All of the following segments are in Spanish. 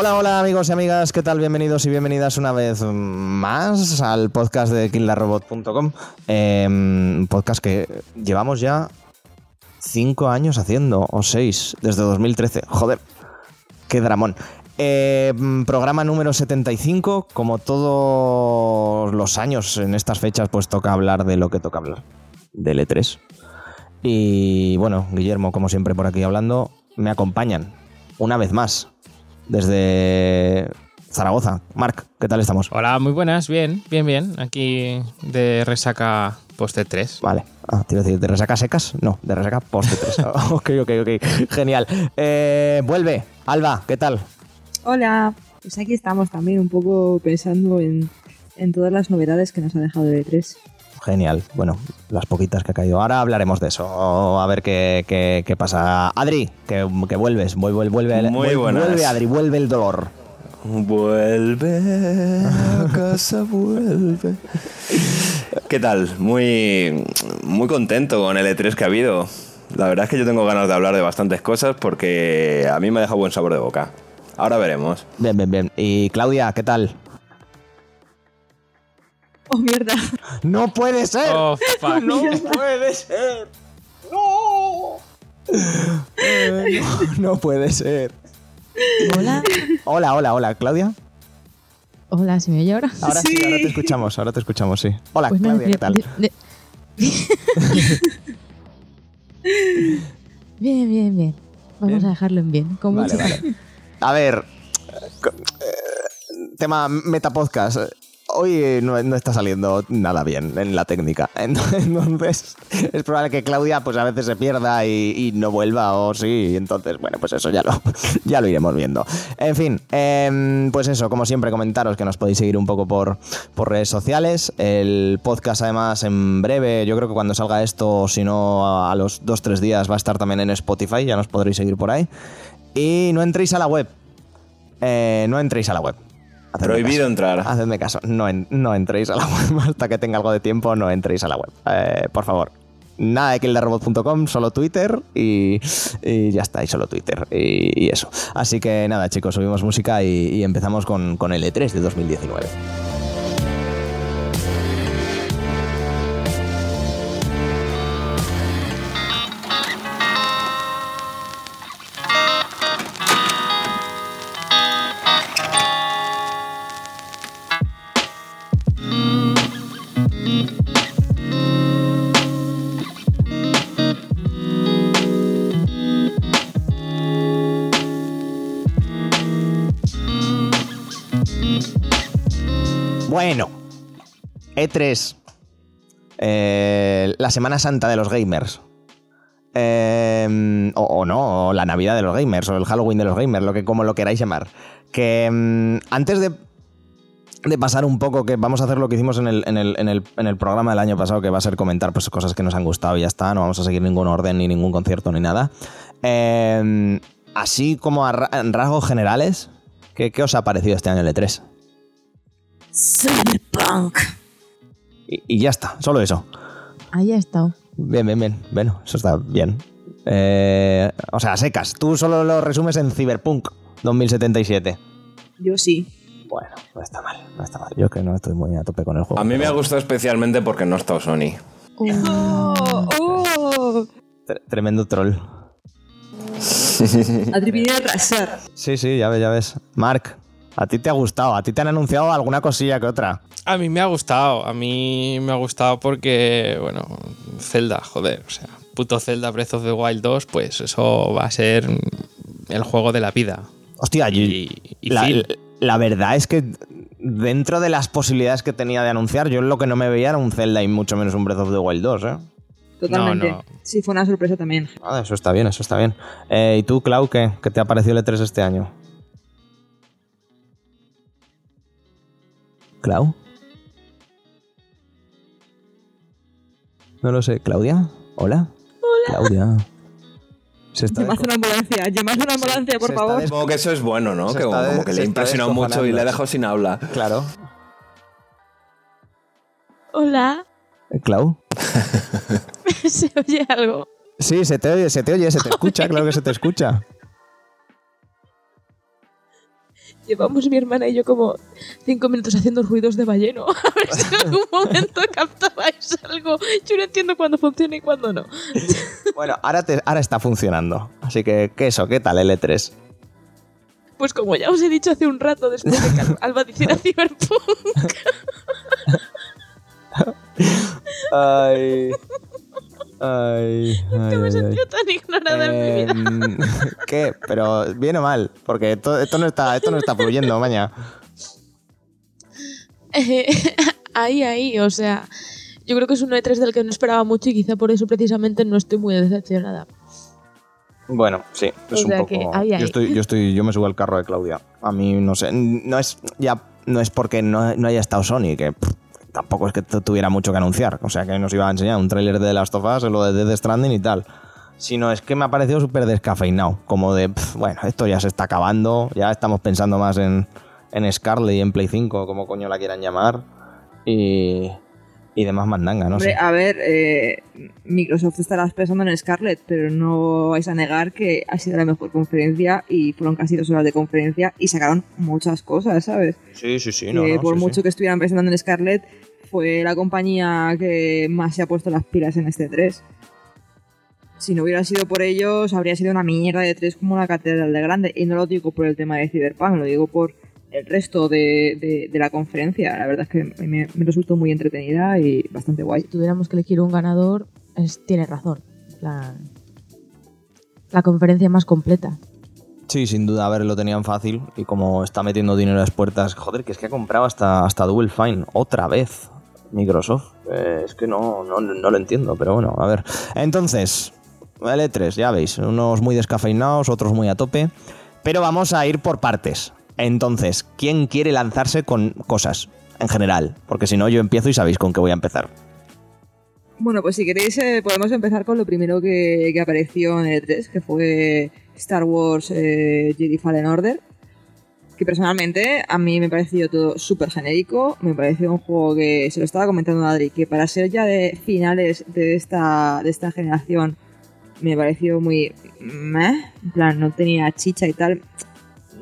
Hola, hola amigos y amigas, ¿qué tal? Bienvenidos y bienvenidas una vez más al podcast de killarrobot.com. Eh, un podcast que llevamos ya cinco años haciendo, o seis, desde 2013. Joder, qué dramón. Eh, programa número 75, como todos los años en estas fechas, pues toca hablar de lo que toca hablar, del E3. Y bueno, Guillermo, como siempre por aquí hablando, me acompañan una vez más desde Zaragoza. Marc, ¿qué tal estamos? Hola, muy buenas, bien, bien, bien. Aquí de resaca poste 3. Vale. Ah, te iba a decir, ¿de resaca secas? No, de resaca poste 3. ok, ok, ok. Genial. Eh, vuelve. Alba, ¿qué tal? Hola. Pues aquí estamos también un poco pensando en, en todas las novedades que nos ha dejado el E3. Genial. Bueno, las poquitas que ha caído. Ahora hablaremos de eso. A ver qué, qué, qué pasa. Adri, que, que vuelves. Vuelve, vuelve, Muy vuelve, buenas. vuelve, Adri, vuelve el dolor. Vuelve a casa, vuelve. ¿Qué tal? Muy, muy contento con el E3 que ha habido. La verdad es que yo tengo ganas de hablar de bastantes cosas porque a mí me ha dejado buen sabor de boca. Ahora veremos. Bien, bien, bien. Y Claudia, ¿qué tal? Oh, mierda. ¡No puede ser! Oh, fuck. ¡No puede ser! ¡No! Eh, no, no puede ser. Hola, Hola, hola, hola, Claudia. hola, ¿se me oye ahora? Ahora sí, Sí. ahora te escuchamos, ahora te escuchamos, sí. Hola, Pues Claudia, ¿qué tal? de- de- bien, bien, bien. Vamos Bien. a dejarlo en bien. Con Vale, mucho- vale. A ver, eh, tema metapodcast. Hoy eh, no, está saliendo nada bien en la técnica. Entonces, es probable que Claudia pues a veces se pierda y, no vuelva o sí. Entonces, bueno, pues eso ya lo, ya lo iremos viendo. En fin, em, pues eso, como siempre, comentaros que nos podéis seguir un poco por, por redes sociales. El podcast, además, en breve, yo creo que cuando salga esto, si no a, a los 2-3 días, va a estar también en Spotify. Ya nos podréis seguir por ahí. Y no entréis a la web. Eh, no entréis a la web. Hacedme Prohibido caso. entrar. Hacedme caso. No, en- no entréis a la web. Hasta que tenga algo de tiempo, no entréis a la web. Eh, por favor. Nada de killerrobot.com, solo Twitter y, y ya está, y solo Twitter y, y eso. Así que nada, chicos, subimos música y, y empezamos con, con el E3 de 2019. E3. Eh, la Semana Santa de los gamers. Eh, o, no, o la Navidad de los gamers, o el Halloween de los gamers, lo que, como lo queráis llamar. Que mm, antes de, de pasar un poco, que vamos a hacer lo que hicimos en el, en, el, en, el, en el programa del año pasado, que va a ser comentar pues, cosas que nos han gustado y ya está, no vamos a seguir ningún orden, ni ningún concierto, ni nada. Eh, así como a rasgos generales, ¿qué, ¿qué os ha parecido este año el E3? Cyberpunk. Y, y ya está, solo eso. Ahí ha estado. Bien, bien, bien. Bueno, eso está bien. Eh, o sea, secas. Tú solo lo resumes en Cyberpunk 2077. Yo sí. Bueno, no está mal, no está mal. Yo que no estoy muy a tope con el juego. A mí me ha gustado especialmente porque no ha estado Sony. Uh, ¡Oh! ¡Oh! Tre- Tremendo troll. Viene a atrasar. Sí, sí, ya ves, ya ves. Mark, a ti te ha gustado. A ti te han anunciado alguna cosilla que otra. A mí me ha gustado, a mí me ha gustado porque, bueno, Zelda, joder, o sea, puto Zelda Breath of the Wild 2, pues eso va a ser el juego de la vida. Hostia, Y, y la, verdad es que dentro de las posibilidades que tenía de anunciar, yo lo que no me veía era un Zelda y mucho menos un Breath of the Wild 2, ¿eh? Totalmente. No, no. Sí, fue una sorpresa también. Ah, eso está bien, eso está bien. Eh, ¿Y tú, Clau, qué, qué te ha parecido el E3 este año? ¿Clau? No lo sé. ¿Claudia? ¿Hola? Hola. Claudia. Se está Llamad desco- una ambulancia, llamad una ambulancia, por se está favor. Supongo que eso es bueno, ¿no? Se Que está de- como que se le ha está impresionado mucho y le ha dejado sin habla. Claro. Hola. Eh, ¿Clau? ¿Se oye algo? Sí, se te oye, se te oye, se te escucha, claro que se te escucha. Llevamos mi hermana y yo como cinco minutos haciendo ruidos de balleno. A ver si en algún momento captabais algo. Yo no entiendo cuándo funciona y cuándo no. Bueno, ahora, te- ahora está funcionando. Así que, ¿qué eso? ¿Qué tal L3? Pues como ya os he dicho hace un rato, después de que Al- Alba hiciera Cyberpunk, Ay. Ay. que me he sentido tan ignorada en mi vida. Em, ¿Qué? Pero bien o mal, porque esto, esto no está, esto no está fluyendo, maña. Eh, ahí, ahí, o sea, yo creo que es un E3 del que no esperaba mucho y quizá por eso precisamente no estoy muy decepcionada. Bueno, sí, es O un poco. que ahí, ahí. Yo estoy, yo estoy, yo me subo al carro de Claudia. A mí no sé, no es ya no es porque no, no haya estado Sony que pff, tampoco es que tu- tuviera mucho que anunciar, o sea que nos iba a enseñar un tráiler de The Last of Us, lo de Death Stranding y tal. Sino es que me ha parecido súper descafeinado, como de, bueno, esto ya se está acabando, ya estamos pensando más en, en Scarlet y en Play 5, como coño la quieran llamar, y, y demás mandanga, no Hombre, sé. a ver, eh, Microsoft estará pensando en Scarlett, pero no vais a negar que ha sido la mejor conferencia y fueron casi dos horas de conferencia y sacaron muchas cosas, ¿sabes? Sí, sí, sí, Que no, no, por sí, mucho sí. que estuvieran pensando en Scarlett, fue la compañía que más se ha puesto las pilas en este 3. Si no hubiera sido por ellos, habría sido una mierda de 3 como una catedral de grande. Y no lo digo por el tema de Cyberpunk, lo digo por el resto de, de- de la conferencia. La verdad es que me, me resultó muy entretenida y bastante guay. Si tuviéramos que elegir un ganador, es, tiene razón. La, la conferencia más completa. Sí, sin duda, a ver, lo tenían fácil y como está metiendo dinero a las puertas, joder, que es que ha comprado hasta, hasta Double Fine, otra vez Microsoft. Eh, es que no, no, no lo entiendo, pero bueno, a ver. Entonces, L3, ya veis, unos muy descafeinados, otros muy a tope, pero vamos a ir por partes. Entonces, ¿quién quiere lanzarse con cosas en general? Porque si no, yo empiezo y sabéis con qué voy a empezar. Bueno, pues si queréis eh, podemos empezar con lo primero que, apareció en el 3, que fue Star Wars eh, Jedi Fallen Order. Que personalmente a mí me pareció todo súper genérico. Me pareció un juego que, se lo estaba comentando a Adri, que para ser ya de finales de esta, de esta generación me pareció muy... meh. En plan, no tenía chicha y tal.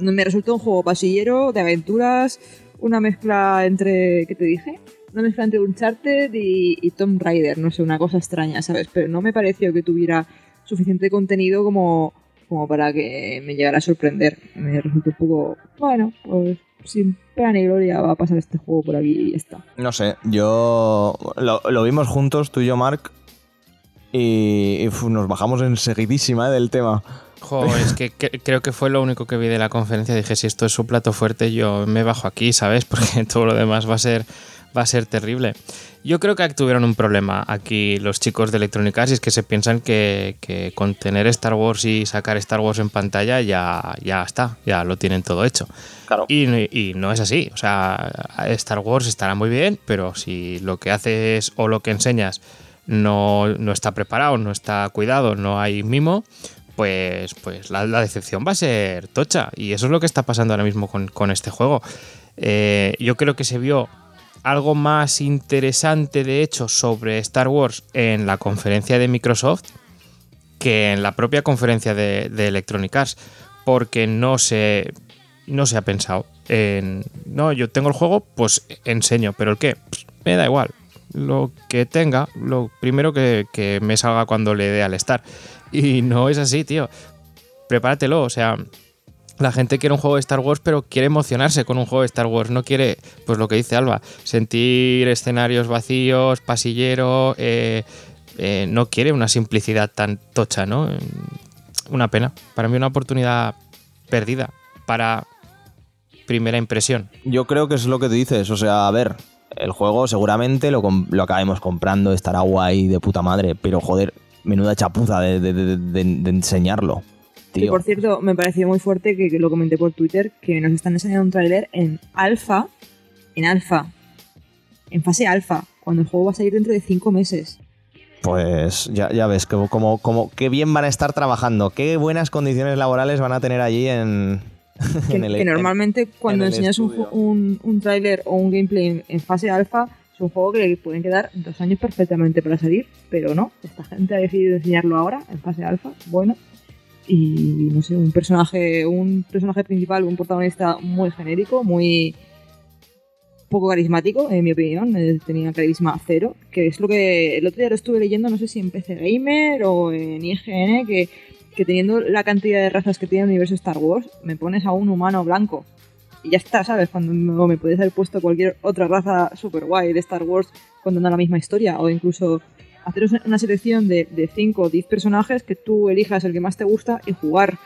Me resultó un juego pasillero, de aventuras, una mezcla entre... ¿Qué te dije? Una mezcla entre Uncharted y, y Tomb Raider, no sé, una cosa extraña, ¿sabes? Pero no me pareció que tuviera suficiente contenido como, como para que me llegara a sorprender. Me resultó un poco, bueno, pues sin pena ni gloria va a pasar este juego por aquí y ya está. No sé, yo lo, lo vimos juntos, tú y yo, Mark, y, nos bajamos enseguidísima eh, del tema. Jo, es que, que- creo que fue lo único que vi de la conferencia. Dije, si esto es su plato fuerte, yo me bajo aquí, ¿sabes? Porque todo lo demás va a ser, va a ser terrible. Yo creo que tuvieron un problema aquí los chicos de Electronic Arts y es que se piensan que, que con tener Star Wars y sacar Star Wars en pantalla ya, ya está, ya lo tienen todo hecho. Claro. Y, y no es así. O sea, Star Wars estará muy bien, pero si lo que haces o lo que enseñas no, no está preparado, no está cuidado, no hay mimo, pues, pues la, decepción va a ser tocha. Y eso es lo que está pasando ahora mismo con, con este juego. Eh, yo creo que se vio algo más interesante, de hecho, sobre Star Wars en la conferencia de Microsoft que en la propia conferencia de, de Electronic Arts, porque no se, no se ha pensado en, no, yo tengo el juego, pues enseño, pero el qué, Pues, me da igual, lo que tenga, lo primero que, que me salga cuando le dé al estar. Y no es así, tío. Prepáratelo, o sea, la gente quiere un juego de Star Wars, pero quiere emocionarse con un juego de Star Wars. No quiere, pues lo que dice Alba, sentir escenarios vacíos, pasillero. eh, eh, no quiere una simplicidad tan tocha, ¿no? Una pena. Para mí, una oportunidad perdida para primera impresión. Yo creo que es lo que tú dices, o sea, a ver, el juego seguramente lo, lo acabemos comprando, estará guay de puta madre, pero joder, menuda chapuza de, de- de- enseñarlo. Y Tío. por cierto, me pareció muy fuerte que, que lo comenté por Twitter, que nos están enseñando un tráiler en alfa, en alfa, en fase alfa, cuando el juego va a salir dentro de cinco meses. Pues ya, ya ves, como, como, como qué bien van a estar trabajando, qué buenas condiciones laborales van a tener allí en, Que, el que normalmente cuando enseñas un, un, un tráiler o un gameplay en, en fase alfa, es un juego que le pueden quedar dos años perfectamente para salir, pero no, esta gente ha decidido enseñarlo ahora, en fase alfa, bueno. y no sé, un personaje, un personaje principal, un protagonista muy genérico, muy poco carismático, en mi opinión, eh, tenía carisma cero, que es lo que el otro día lo estuve leyendo, no sé si en PC Gamer o en IGN, que, que teniendo la cantidad de razas que tiene el universo Star Wars, me pones a un humano blanco. Y ya está, ¿sabes? Cuando me puedes haber puesto cualquier otra raza super guay de Star Wars contando la misma historia, o incluso hacer una selección de 5 o 10 personajes que tú elijas el que más te gusta y jugar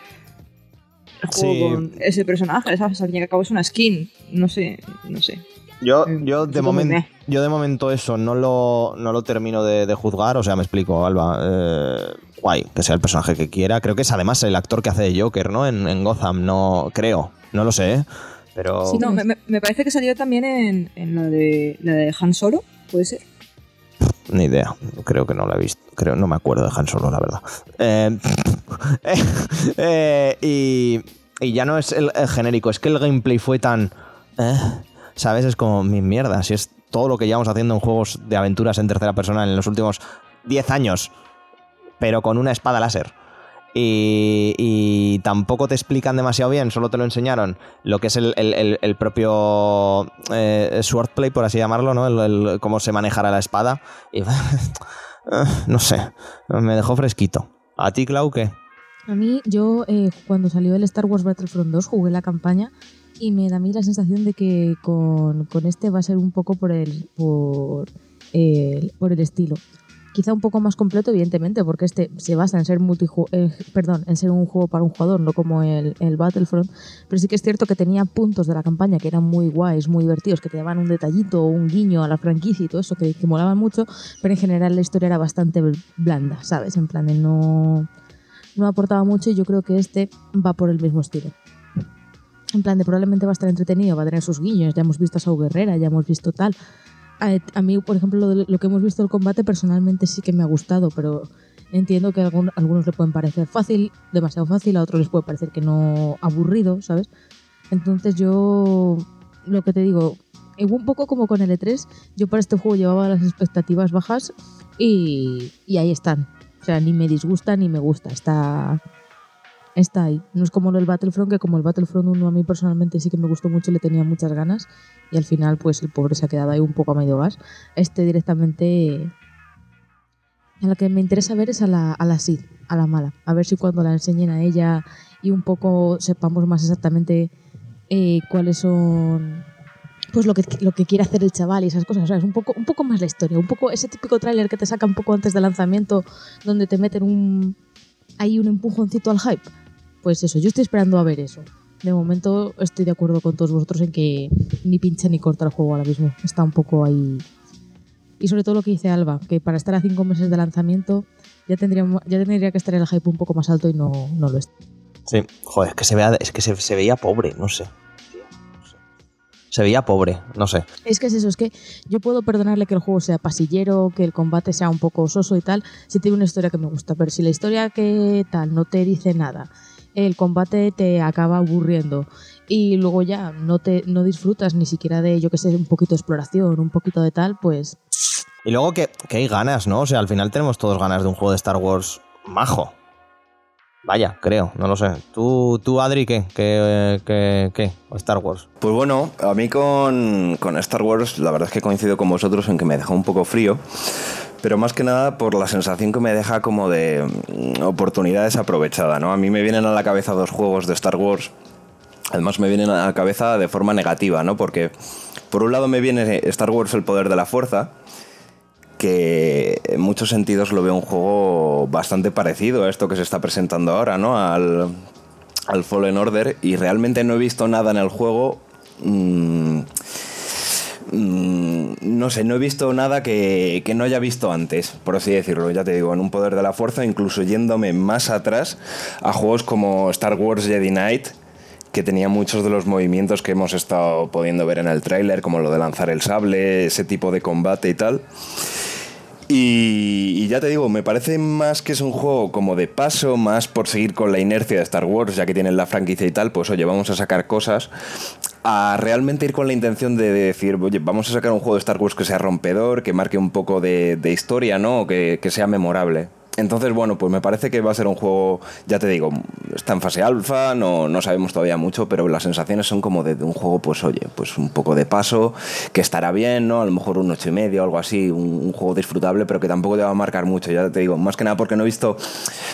el juego Sí. con ese personaje, ¿sabes? Al fin y al cabo es una skin, no sé, no sé. Yo, Mm, yo, de momento, yo de momento eso no lo, no lo termino de, de juzgar, o sea, me explico, Alba. eh, guay, que sea el personaje que quiera. Creo que es además el actor que hace de Joker, ¿no? En, en Gotham, no creo, no lo sé, ¿eh? Pero... Sí, No, me, me- parece que salió también en, en la, de, la de Han Solo, puede ser. Ni idea, creo que no la he visto. Creo, no me acuerdo de Han Solo, la verdad. Eh, eh, y, y ya no es el, el genérico, es que el gameplay fue tan. eh, ¿Sabes? Es como mi mierda. Si es todo lo que llevamos haciendo en juegos de aventuras en tercera persona en los últimos 10 años, pero con una espada láser. Y, tampoco te explican demasiado bien, solo te lo enseñaron lo que es el, el- propio eh, swordplay, por así llamarlo, ¿no? Cómo se manejará la espada. Y Ah, no sé, me dejó fresquito. ¿A ti, Clau, qué? A mí, yo eh, cuando salió el Star Wars Battlefront 2 jugué la campaña y me da a mí la sensación de que con, con este va a ser un poco por el, por, por el estilo. Quizá un poco más completo, evidentemente, porque este se basa en ser multiju- eh, perdón, en ser un juego para un jugador, no como el, el Battlefront. Pero sí que es cierto que tenía puntos de la campaña que eran muy guays, muy divertidos, que te daban un detallito o un guiño a la franquicia y todo eso, que, que molaban mucho, pero en general la historia era bastante blanda, ¿sabes? En plan de no no aportaba mucho y yo creo que este va por el mismo estilo. En plan de probablemente va a estar entretenido, va a tener sus guiños, ya hemos visto a Sau Guerrera, ya hemos visto tal. A, a mí, por ejemplo, lo, lo que hemos visto del combate personalmente sí que me ha gustado, pero entiendo que a algún- algunos le pueden parecer fácil, demasiado fácil, a otros les puede parecer que no aburrido, ¿sabes? Entonces yo, lo que te digo, eh, un poco como con el E3, yo para este juego llevaba las expectativas bajas y, y ahí están. O sea, ni me disgusta ni me gusta. Está, está ahí. No es como del Battlefront, que como el Battlefront 1 a mí personalmente sí que me gustó mucho, le tenía muchas ganas. Y al final, pues el pobre se ha quedado ahí un poco a medio gas. Este directamente. A la que me interesa ver es a la, a la Sid, a la mala. A ver si cuando la enseñen a ella y un poco sepamos más exactamente eh, cuáles son pues lo que, lo que quiere hacer el chaval y esas cosas. O sea, es un poco, un poco más la historia, un poco ese típico tráiler que te saca un poco antes del lanzamiento, donde te meten un ahí un empujoncito al hype. Pues eso, yo estoy esperando a ver eso. De momento estoy de acuerdo con todos vosotros en que ni pincha ni corta el juego ahora mismo. Está un poco ahí. Y sobre todo lo que dice Alba, que para estar a cinco meses de lanzamiento ya tendría, ya tendría que estar el hype un poco más alto y no, no lo está. Sí, joder, es que se, vea, es que se, se veía pobre, no sé. Se veía pobre, no sé. Es que es eso, es que yo puedo perdonarle que el juego sea pasillero, que el combate sea un poco soso y tal, si tiene una historia que me gusta, pero si la historia que tal no te dice nada, el combate te acaba aburriendo y luego ya no te no disfrutas ni siquiera de, yo que sé, un poquito de exploración, un poquito de tal, pues Y luego que, que hay ganas, ¿no? O sea, al final tenemos todos ganas de un juego de Star Wars majo. Vaya, creo, no lo sé. ¿Tú, tú Adri, qué? ¿Qué, qué, qué? ¿O Star Wars? Pues bueno, a mí con, con Star Wars la verdad es que coincido con vosotros en que me deja un poco frío, pero más que nada por la sensación que me deja como de mm, oportunidad desaprovechada, ¿no? A mí me vienen a la cabeza dos juegos de Star Wars, además me vienen a la cabeza de forma negativa, ¿no? Porque por un lado me viene Star Wars el poder de la fuerza, que en muchos sentidos lo veo un juego bastante parecido a esto que se está presentando ahora, ¿no? Al, al Fallen Order y realmente no he visto nada en el juego. mm, mm, no sé, no he visto nada que, que no haya visto antes, por así decirlo. Ya te digo, en un poder de la fuerza, incluso yéndome más atrás a juegos como Star Wars Jedi Knight, que tenía muchos de los movimientos que hemos estado pudiendo ver en el tráiler, como lo de lanzar el sable, ese tipo de combate y tal. Y, y ya te digo, me parece más que es un juego como de paso, más por seguir con la inercia de Star Wars, ya que tienen la franquicia y tal, pues oye, vamos a sacar cosas, a realmente ir con la intención de decir, oye, vamos a sacar un juego de Star Wars que sea rompedor, que marque un poco de, de historia, ¿no? Que, que sea memorable. Entonces, bueno, pues me parece que va a ser un juego, ya te digo, está en fase alfa, no, no sabemos todavía mucho, pero las sensaciones son como de, un juego, pues oye, pues un poco de paso, que estará bien, ¿no? A lo mejor un ocho y medio algo así, un, juego disfrutable, pero que tampoco te va a marcar mucho, ya te digo, más que nada porque no he visto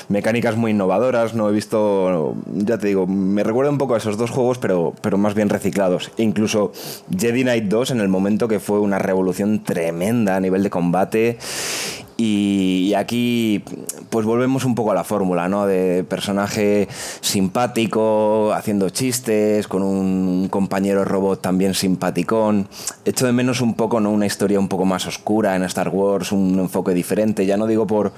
mecánicas muy innovadoras, no he visto, ya te digo, me recuerda un poco a esos dos juegos, pero, pero más bien reciclados. incluso Jedi Knight 2 en el momento que fue una revolución tremenda a nivel de combate y aquí pues volvemos un poco a la fórmula, ¿no? De personaje simpático, haciendo chistes, con un compañero robot también simpaticón. Echo de menos un poco, ¿no? Una historia un poco más oscura en Star Wars, un enfoque diferente. Ya no digo por,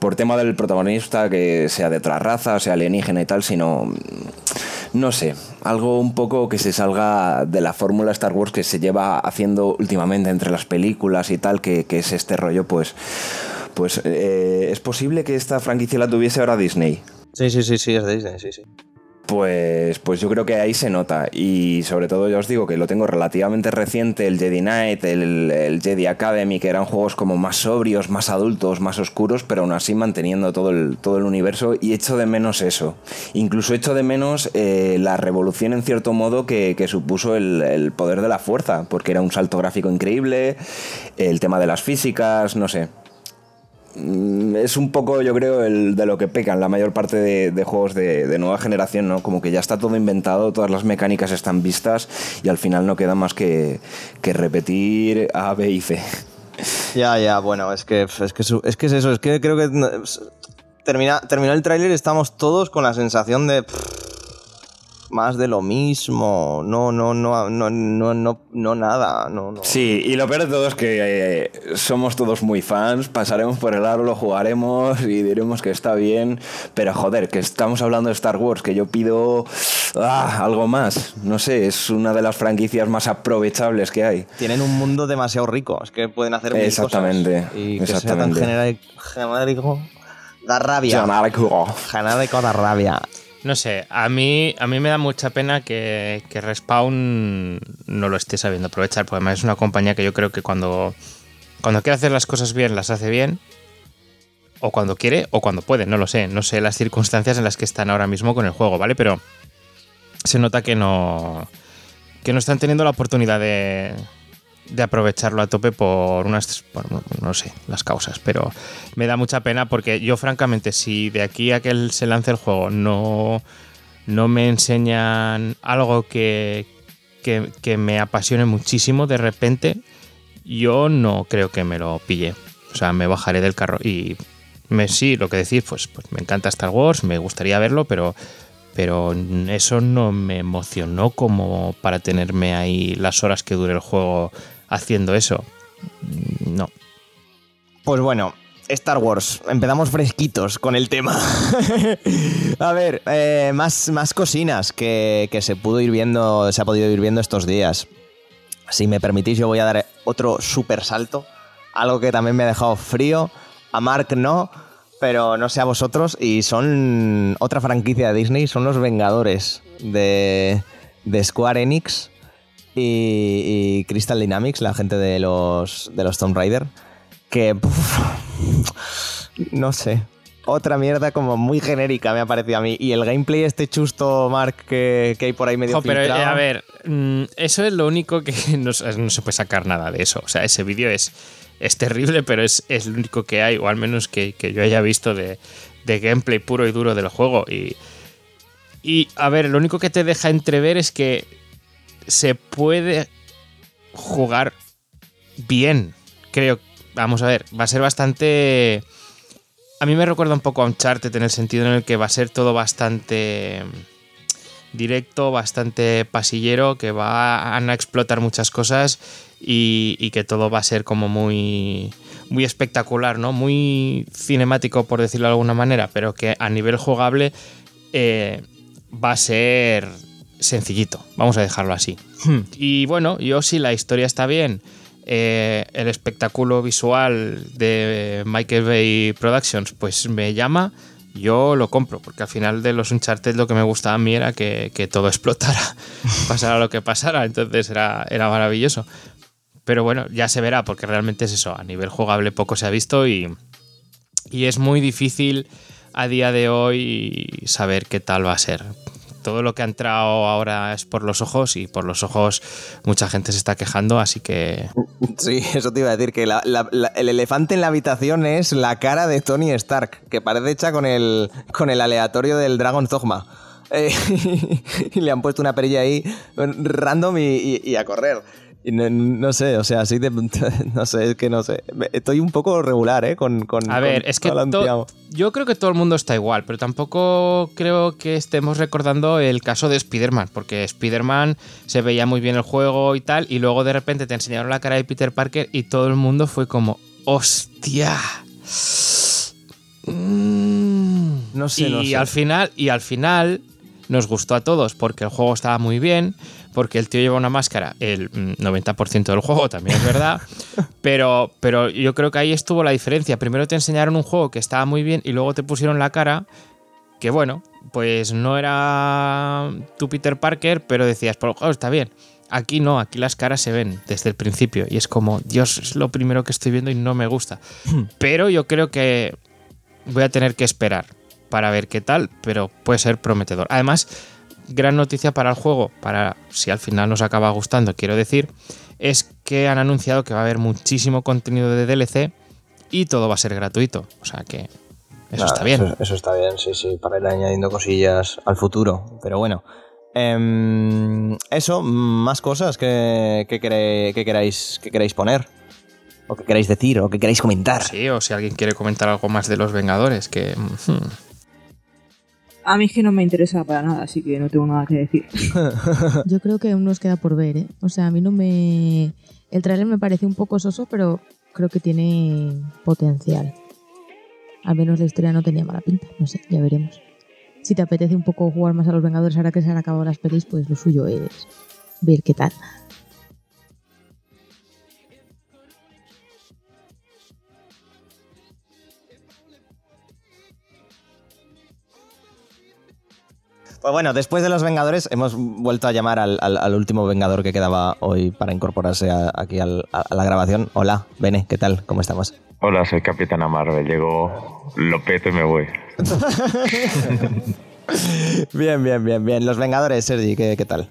por tema del protagonista, que sea de otra raza, sea alienígena y tal, sino no sé, algo un poco que se salga de la fórmula Star Wars que se lleva haciendo últimamente entre las películas y tal, que, que es este rollo, pues, pues eh, es posible que esta franquicia la tuviese ahora Disney. Sí, sí, sí, sí, es de Disney, sí, sí. Pues, pues yo creo que ahí se nota. Y sobre todo ya os digo que lo tengo relativamente reciente, el Jedi Knight, el, Jedi Academy, que eran juegos como más sobrios, más adultos, más oscuros, pero aún así manteniendo todo el, todo el universo. Y echo de menos eso. Incluso echo de menos eh, la revolución en cierto modo que, supuso el, el, poder de la fuerza, porque era un salto gráfico increíble, el tema de las físicas, no sé. Mm, es un poco, yo creo, el de lo que pecan la mayor parte de, juegos de, nueva generación, ¿no? Como que ya está todo inventado, todas las mecánicas están vistas y al final no queda más que, que repetir A, B y C. Ya, ya, bueno, es que es, que, es, que es eso, es que creo que termina, terminó el tráiler y estamos todos con la sensación de más de lo mismo, no, no, no, no, no, no, no nada, no, no. Sí, y lo peor de todo es que eh, somos todos muy fans, pasaremos por el aro, lo jugaremos y diremos que está bien, pero joder, que estamos hablando de Star Wars, que yo pido ah, algo más, no sé, es una de las franquicias más aprovechables que hay. Tienen un mundo demasiado rico, es que pueden hacer exactamente, cosas y que sea tan genérico, da rabia. Genérico. Genérico da rabia. No sé, a mí, a mí me da mucha pena que, Respawn no lo esté sabiendo aprovechar, porque además es una compañía que yo creo que cuando, cuando quiere hacer las cosas bien, las hace bien. O cuando quiere o cuando puede, no lo sé. No sé las circunstancias en las que están ahora mismo con el juego, ¿vale? Pero se nota que no, que no están teniendo la oportunidad de, de aprovecharlo a tope por unas, no sé, las causas, pero me da mucha pena porque yo francamente si de aquí a que se lance el juego no, no me enseñan algo que, que, me apasione muchísimo de repente, yo no creo que me lo pille. O sea, me bajaré del carro y me, sí, lo que decís, pues, pues me encanta Star Wars, me gustaría verlo, pero pero eso no me emocionó como para tenerme ahí las horas que dure el juego haciendo eso. No. Pues bueno, Star Wars. Empezamos fresquitos con el tema. a ver, eh, más, más cocinas que, se pudo ir viendo, se ha podido ir viendo estos días. Si me permitís, yo voy a dar otro super salto. Algo que también me ha dejado frío. A Mark no, pero no sé a vosotros. Y son otra franquicia de Disney, son los Vengadores de, de Square Enix y, Crystal Dynamics, la gente de los, de los Tomb Raider, que... no sé. Otra mierda como muy genérica me ha parecido a mí. Y el gameplay este chusto, Mark, que, hay por ahí medio pero, eh, a ver, mm, eso es lo único que no, se puede sacar nada de eso. O sea, ese vídeo es, es terrible, pero es, es, lo único que hay, o al menos que, que yo haya visto de, de, gameplay puro y duro del juego. Y, y, a ver, lo único que te deja entrever es que se puede jugar bien. Creo, vamos a ver, va a ser bastante... A mí me recuerda un poco a Uncharted en el sentido en el que va a ser todo bastante directo, bastante pasillero, que va a explotar muchas cosas y, que todo va a ser como muy, muy espectacular, ¿no? Muy cinemático, por decirlo de alguna manera, pero que a nivel jugable eh, va a ser sencillito, vamos a dejarlo así. Hmm. Y bueno, yo si la historia está bien, eh, el espectáculo visual de Michael Bay Productions pues me llama, yo lo compro, porque al final de los Uncharted lo que me gustaba a mí era que, todo explotara, pasara lo que pasara, entonces era, era maravilloso. Pero bueno, ya se verá, porque realmente es eso, a nivel jugable poco se ha visto y, y es muy difícil a día de hoy saber qué tal va a ser. Todo lo que ha entrado ahora es por los ojos y por los ojos mucha gente se está quejando, así que... Sí, eso te iba a decir, que la- la- el elefante en la habitación es la cara de Tony Stark, que parece hecha con el, con el aleatorio del Dragon Dogma. Eh, y le han puesto una perilla ahí random y- y a correr. No, no sé, o sea, así de... No sé, es que no sé. Estoy un poco regular, ¿eh? Con, con, A ver, con es que to- yo creo que todo el mundo está igual, pero tampoco creo que estemos recordando el caso de Spider-Man, porque Spider-Man se veía muy bien el juego y tal, y luego de repente te enseñaron la cara de Peter Parker y todo el mundo fue como, ¡hostia! Mm. No sé, y no sé. al final, y al final nos gustó a todos porque el juego estaba muy bien, porque el tío lleva una máscara, el mm, 90% del juego también es verdad, pero, pero yo creo que ahí estuvo la diferencia. Primero te enseñaron un juego que estaba muy bien y luego te pusieron la cara que bueno, pues no era tu Peter Parker, pero decías, por el juego está bien. Aquí no, aquí las caras se ven desde el principio y es como, Dios, es lo primero que estoy viendo y no me gusta. Pero yo creo que voy a tener que esperar para ver qué tal, pero puede ser prometedor. Además, gran noticia para el juego, para si al final nos acaba gustando, quiero decir, es que han anunciado que va a haber muchísimo contenido de DLC y todo va a ser gratuito. O sea que eso Nada, está bien. Eso, eso está bien, sí, sí, para ir añadiendo cosillas al futuro. Pero bueno. Em, eso, más cosas que, que, quere- que queráis, que queráis poner. O que queráis decir, o que queráis comentar. Sí, o si alguien quiere comentar algo más de los Vengadores, que... hmm, A mí es que no me interesa para nada, así que no tengo nada que decir. Yo creo que aún nos queda por ver, ¿eh? O sea, a mí no me... El tráiler me parece un poco soso, pero creo que tiene potencial. Al menos la historia no tenía mala pinta, no sé, ya veremos. Si te apetece un poco jugar más a los Vengadores ahora que se han acabado las pelis, pues lo suyo es ver qué tal. Pues bueno, después de los Vengadores, hemos vuelto a llamar al, al- al último Vengador que quedaba hoy para incorporarse a- aquí al- a, la grabación. Hola, Bene, ¿qué tal? ¿Cómo estamos? Hola, soy Capitana Marvel. Llego, lo peto y me voy. Bien, bien, bien, bien. Los Vengadores, Sergi, ¿qué, qué tal?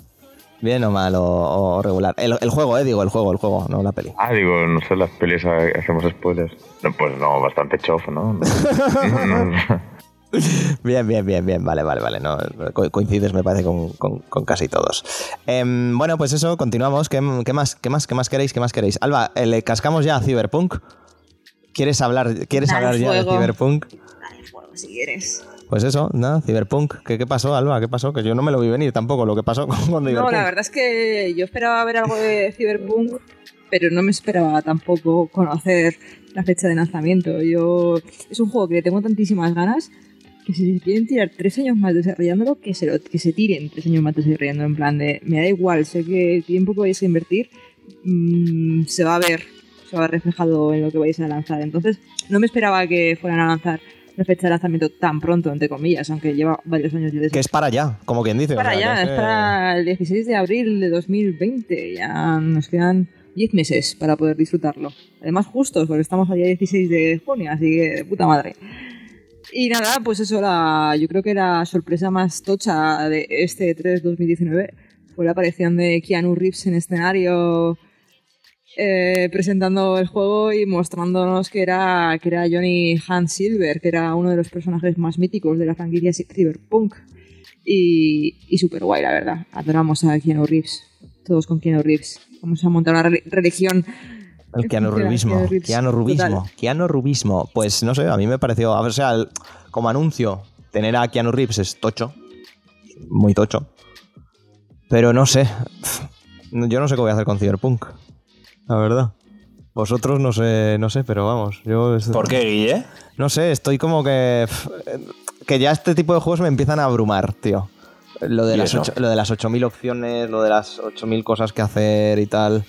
¿Bien o mal o, o regular? El, el juego, eh, digo, el juego, el juego, no la peli. Ah, digo, no sé, las pelis ha- hacemos spoilers. No, pues no, bastante chof, ¿no? No, no. Bien, bien, bien, bien. Vale, vale, vale. No, co- coincides, me parece, con, con- con casi todos. Em, bueno, pues eso, continuamos. ¿Qué, qué más, qué, más, ¿Qué más queréis? ¿Qué más queréis? Alba, eh, ¿le cascamos ya a Cyberpunk? ¿Quieres hablar, ¿quieres Dale hablar ya de. Cyberpunk? Dale fuego si quieres. Pues eso, nada, Cyberpunk. ¿Qué, ¿Qué pasó, Alba? ¿Qué pasó? Que yo no me lo vi venir tampoco, lo que pasó con, con Cyberpunk. No, la verdad es que yo esperaba ver algo de Cyberpunk, pero no me esperaba tampoco conocer la fecha de lanzamiento. Yo es un juego que le tengo tantísimas ganas que si quieren tirar tres años más desarrollándolo, que se, lo- que se tiren tres años más desarrollándolo. En plan de, me da igual, sé que el tiempo que vais a invertir mm, se va a ver, se va a ver reflejado en lo que vais a lanzar. Entonces, no me esperaba que fueran a lanzar la fecha de lanzamiento tan pronto, entre comillas, aunque lleva varios años ya desde Que es para allá, como quien dice. o para sea, que allá, es, es para el 16 de abril de 2020. Ya nos quedan 10 meses para poder disfrutarlo. Además, justos, porque estamos al día 16 de junio, así que de puta madre. Y nada, pues eso, la, yo creo que la sorpresa más tocha de este 3 2019 fue la aparición de Keanu Reeves en escenario eh, presentando el juego y mostrándonos que era, que era Johnny Hans Silver, que era uno de los personajes más míticos de la franquicia Cyberpunk. Y, y súper guay, la verdad. Adoramos a Keanu Reeves. Todos con Keanu Reeves. Vamos a montar una re- religión. El Keanu Rubismo. Keanu Rubismo. Keanu Rubismo. Pues no sé, a mí me pareció. A ver, o sea, el- como anuncio, tener a Keanu Reeves es tocho. Muy tocho. Pero no sé. Yo no sé qué voy a hacer con Cyberpunk. La verdad. Vosotros no sé, no sé, pero vamos. Yo ¿Por qué, Guille? No sé, estoy como que. Que ya este tipo de juegos me empiezan a abrumar, tío. Lo de, ¿Y las, lo de las 8000 opciones, lo de las 8000 cosas que hacer y tal.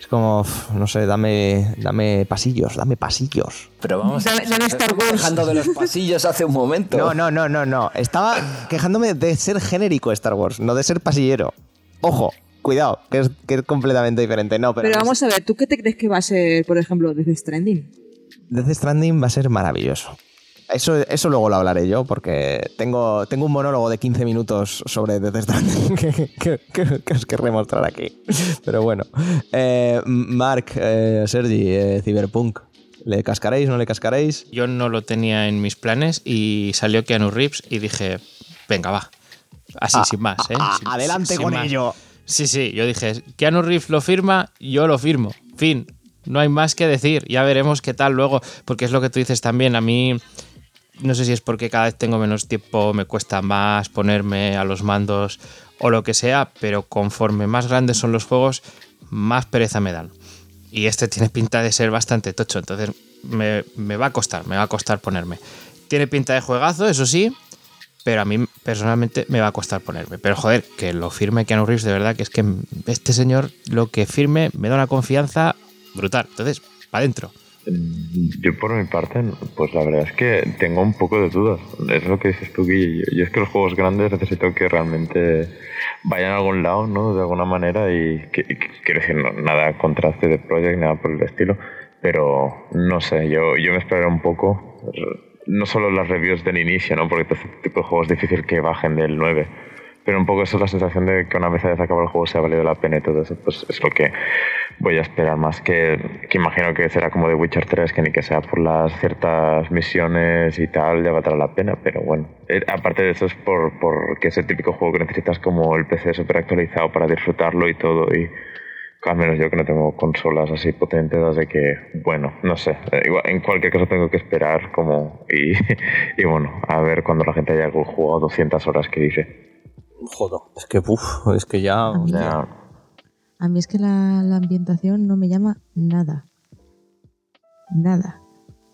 Es como, no sé, dame, dame pasillos, dame pasillos. Pero vamos, Dame- dame Star Wars. quejando de los pasillos hace un momento. No, no, no, no, no. Estaba quejándome de ser genérico Star Wars, no de ser pasillero. Ojo, cuidado, que es, que es completamente diferente. No, pero, Pero vamos a ver, ¿tú qué te crees que va a ser, por ejemplo, Death Stranding? Death Stranding va a ser maravilloso. Eso, eso luego lo hablaré yo, porque tengo, tengo un monólogo de 15 minutos sobre Death Stranding que, que, que- que os querré mostrar aquí. Pero bueno. Eh, Mark, eh, Sergi, eh, Cyberpunk. ¿Le cascaréis, no le cascaréis? Yo no lo tenía en mis planes y salió Keanu Reeves y dije, venga, va. Así, Ah, sin más, ¿eh? ah, Sin- adelante sin con más. ello. Sí, sí, yo dije, Keanu Reeves lo firma, yo lo firmo. Fin, no hay más que decir. Ya veremos qué tal luego, porque es lo que tú dices también. A mí, no sé si es porque cada vez tengo menos tiempo, me cuesta más ponerme a los mandos o lo que sea, pero conforme más grandes son los juegos, más pereza me dan. Y este tiene pinta de ser bastante tocho, entonces me, va a costar, me va a costar ponerme. Tiene pinta de juegazo, eso sí, pero a mí personalmente me va a costar ponerme. Pero joder, que lo firme Keanu Reeves, de verdad, que es que este señor lo que firme me da una confianza brutal. Entonces, para adentro. Yo por mi parte, pues la verdad es que tengo un poco de dudas. Es lo que dices tú, Guille. Yo, es que los juegos grandes necesito que realmente vayan a algún lado, ¿no? De alguna manera y, que, que- quiero decir, no, nada contra de Project, nada por el estilo, pero no sé, yo, yo me esperaré un poco. No solo las reviews del inicio, ¿no? Porque este tipo de juegos es difícil que bajen del 9. Pero un poco eso es la sensación de que una vez hayas acabado el juego se ha valido la pena y todo eso, pues es lo que voy a esperar más que, que imagino que será como de Witcher 3, que ni que sea por las ciertas misiones y tal, ya valdrá la pena, pero bueno. Eh, aparte de eso es por, por que es el típico juego que necesitas como el PC súper actualizado para disfrutarlo y todo y al menos yo que no tengo consolas así potentes, así que bueno, no sé, eh, igual, en cualquier caso tengo que esperar como y, y bueno, a ver cuando la gente haya jugado 200 horas que dice. Joder, es que, uf, es que Ya, a mí es que la, la ambientación no me llama nada. Nada.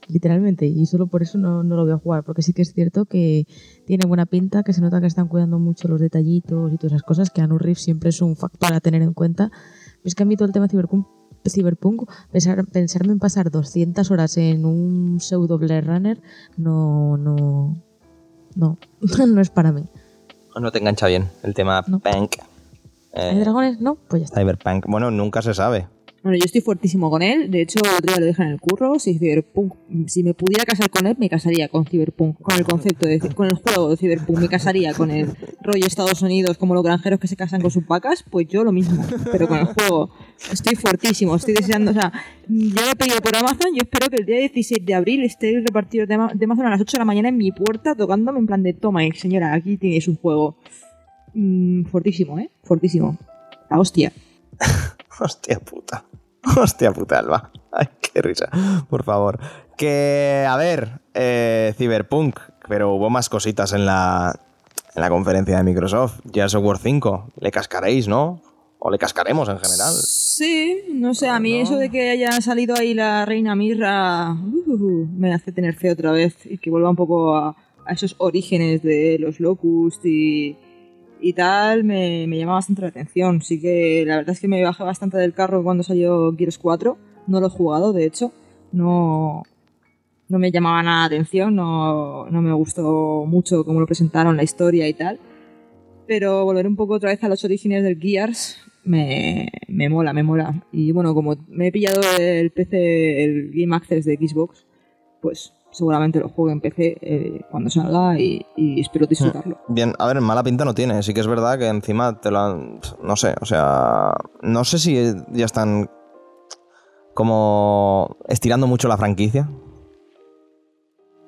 Literalmente. Y solo por eso no, no lo voy a jugar. Porque sí que es cierto que tiene buena pinta, que se nota que están cuidando mucho los detallitos y todas esas cosas, que Anu Reeves siempre es un factor a tener en cuenta. Pero es que a mí todo el tema Cyberpunk, Cyberpunk pensar, pensarme en pasar 200 horas en un pseudo Blade Runner, no, no, no, no es para mí. No te engancha bien el tema No. punk. ¿Hay Eh, dragones? No, pues ya está. Cyberpunk. Bueno, nunca se sabe. Bueno, yo estoy fuertísimo con él. De hecho, el otro día lo dije en el curro. Si Cyberpunk, si me pudiera casar con él, me casaría con Cyberpunk. Con el concepto de, con el juego de Cyberpunk, me casaría con el rollo Estados Unidos, como los granjeros que se casan con sus vacas. Pues yo lo mismo, pero con el juego. Estoy fuertísimo, estoy deseando. O sea, ya lo he pedido por Amazon. Yo espero que el día 16 de abril esté el repartido de Ama- de Amazon a las 8 de la mañana en mi puerta, tocándome en plan de toma, eh, señora, aquí tienes un juego. Mm, fuertísimo, ¿eh? Fuertísimo. La hostia. Hostia puta. Hostia puta, Alba. Ay, qué risa. Por favor. Que, a ver, eh, Cyberpunk, pero hubo más cositas en la, en la conferencia de Microsoft. Gears of War 5. Le cascaréis, ¿no? O le cascaremos en general. Sí, no sé, a mí eso de que haya salido ahí la reina Mirra uh, me hace tener fe otra vez y que vuelva un poco a, a esos orígenes de los Locust y, y tal, me, me llama bastante la atención. Sí que la verdad es que me bajé bastante del carro cuando salió Gears 4, no lo he jugado, de hecho, no, no me llamaba nada la atención, no, no me gustó mucho cómo lo presentaron, la historia y tal. Pero volver un poco otra vez a los orígenes del Gears me, me mola, me mola. Y bueno, como me he pillado el PC, el Game Access de Xbox, pues seguramente lo juego en PC eh, cuando salga y, y espero disfrutarlo. Bien, a ver, mala pinta no tiene. Sí que es verdad que encima te lo han... No sé, o sea... No sé si ya están como estirando mucho la franquicia.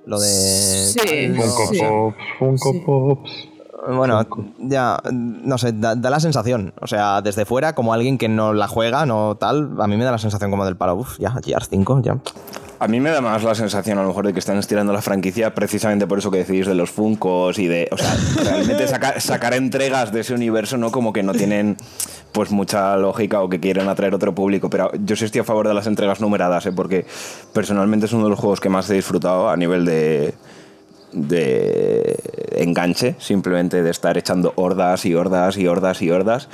Lo de... Sí. Funko Sí. Pops, Funko Sí. Pops. Bueno, ya, no sé, da, da la sensación. O sea, desde fuera, como alguien que no la juega, no tal, a mí me da la sensación como del palo. Uf, ya, Gears 5, ya. A mí me da más la sensación a lo mejor de que están estirando la franquicia precisamente por eso que decís de los Funcos y de, o sea, realmente sacar, entregas de ese universo no como que no tienen pues mucha lógica o que quieren atraer otro público, pero yo sí estoy a favor de las entregas numeradas, ¿eh? porque personalmente es uno de los juegos que más he disfrutado a nivel de enganche, simplemente de estar echando hordas y hordas y hordas y hordas.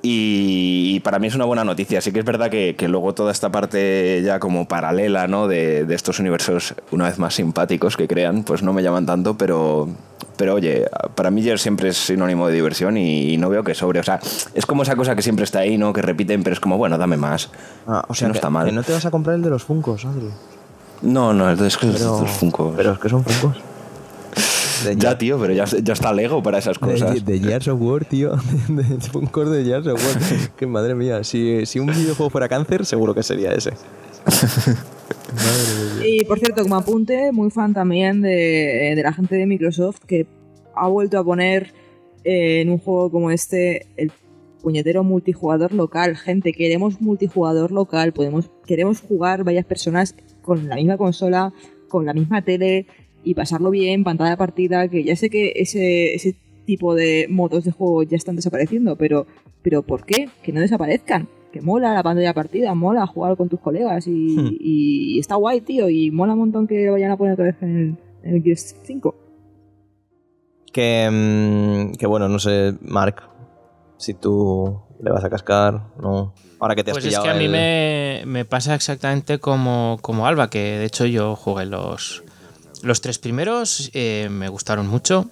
Y, y para mí es una buena noticia. Sí que es verdad que, que luego toda esta parte ya como paralela ¿no? de, de estos universos una vez más simpáticos que crean, pues no me llaman tanto, pero, pero oye, para mí Gears siempre es sinónimo de diversión y, no veo que sobre. O sea, es como esa cosa que siempre está ahí, ¿no? Que repiten, pero es como, bueno, dame más. Ah, o sea, no que, está mal. que no te vas a comprar el de los Funkos, Adri. No, no, es que Pero, estos Funko. pero es que son Funkos. Ya, tío, pero ya, ya está Lego para esas cosas. De, de Gears of War, tío. De, de Funkos de Gears of War. que madre mía, si, si un videojuego fuera cáncer, seguro que sería ese. Y por cierto, como apunte, muy fan también de, de la gente de Microsoft que ha vuelto a poner eh, en un juego como este el puñetero multijugador local. Gente, queremos multijugador local, podemos, queremos jugar varias personas con la misma consola, con la misma tele y pasarlo bien, pantalla partida, que ya sé que ese, ese tipo de modos de juego ya están desapareciendo, pero, pero ¿por qué? Que no desaparezcan. Que mola la pantalla de partida, mola jugar con tus colegas y, Hmm. y está guay, tío, y mola un montón que vayan a poner otra vez en el, en el Gears 5. Que, mm, que bueno, no sé, Mark, si tú le vas a cascar, no. Ahora que te has Pues es pillado que a mí el- me, me pasa exactamente como, como Alba, que de hecho yo jugué los, los tres primeros, eh, me gustaron mucho.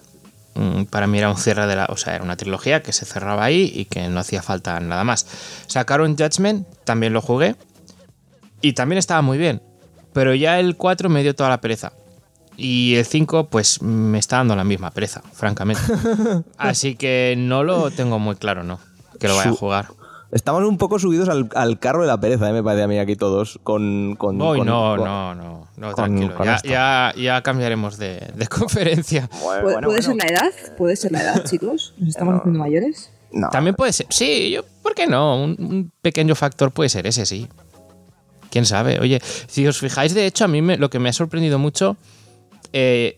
Mm, Para mí era un cierre de la. O sea, era una trilogía que se cerraba ahí y que no hacía falta nada más. Sacaron Judgment, también lo jugué. Y también estaba muy bien. Pero ya el 4 me dio toda la pereza. Y el 5, pues me está dando la misma pereza, francamente. Así que no lo tengo muy claro, ¿no? Que lo vaya a jugar. Estamos un poco subidos al, al carro de la pereza, ¿eh? me parece a mí aquí todos. Con. con, no, con- no, no, no, tranquilo. con ya, ya, ya cambiaremos de, de conferencia. Bueno, ¿Puede, bueno, puede bueno. ser la edad? ¿Puede ser la edad, chicos? ¿Nos estamos No. haciendo mayores? No. También puede ser. Sí, yo, ¿por qué no? Un, un pequeño factor puede ser ese, sí. Quién sabe. Oye, si os fijáis, de hecho, a mí me- lo que me ha sorprendido mucho, eh,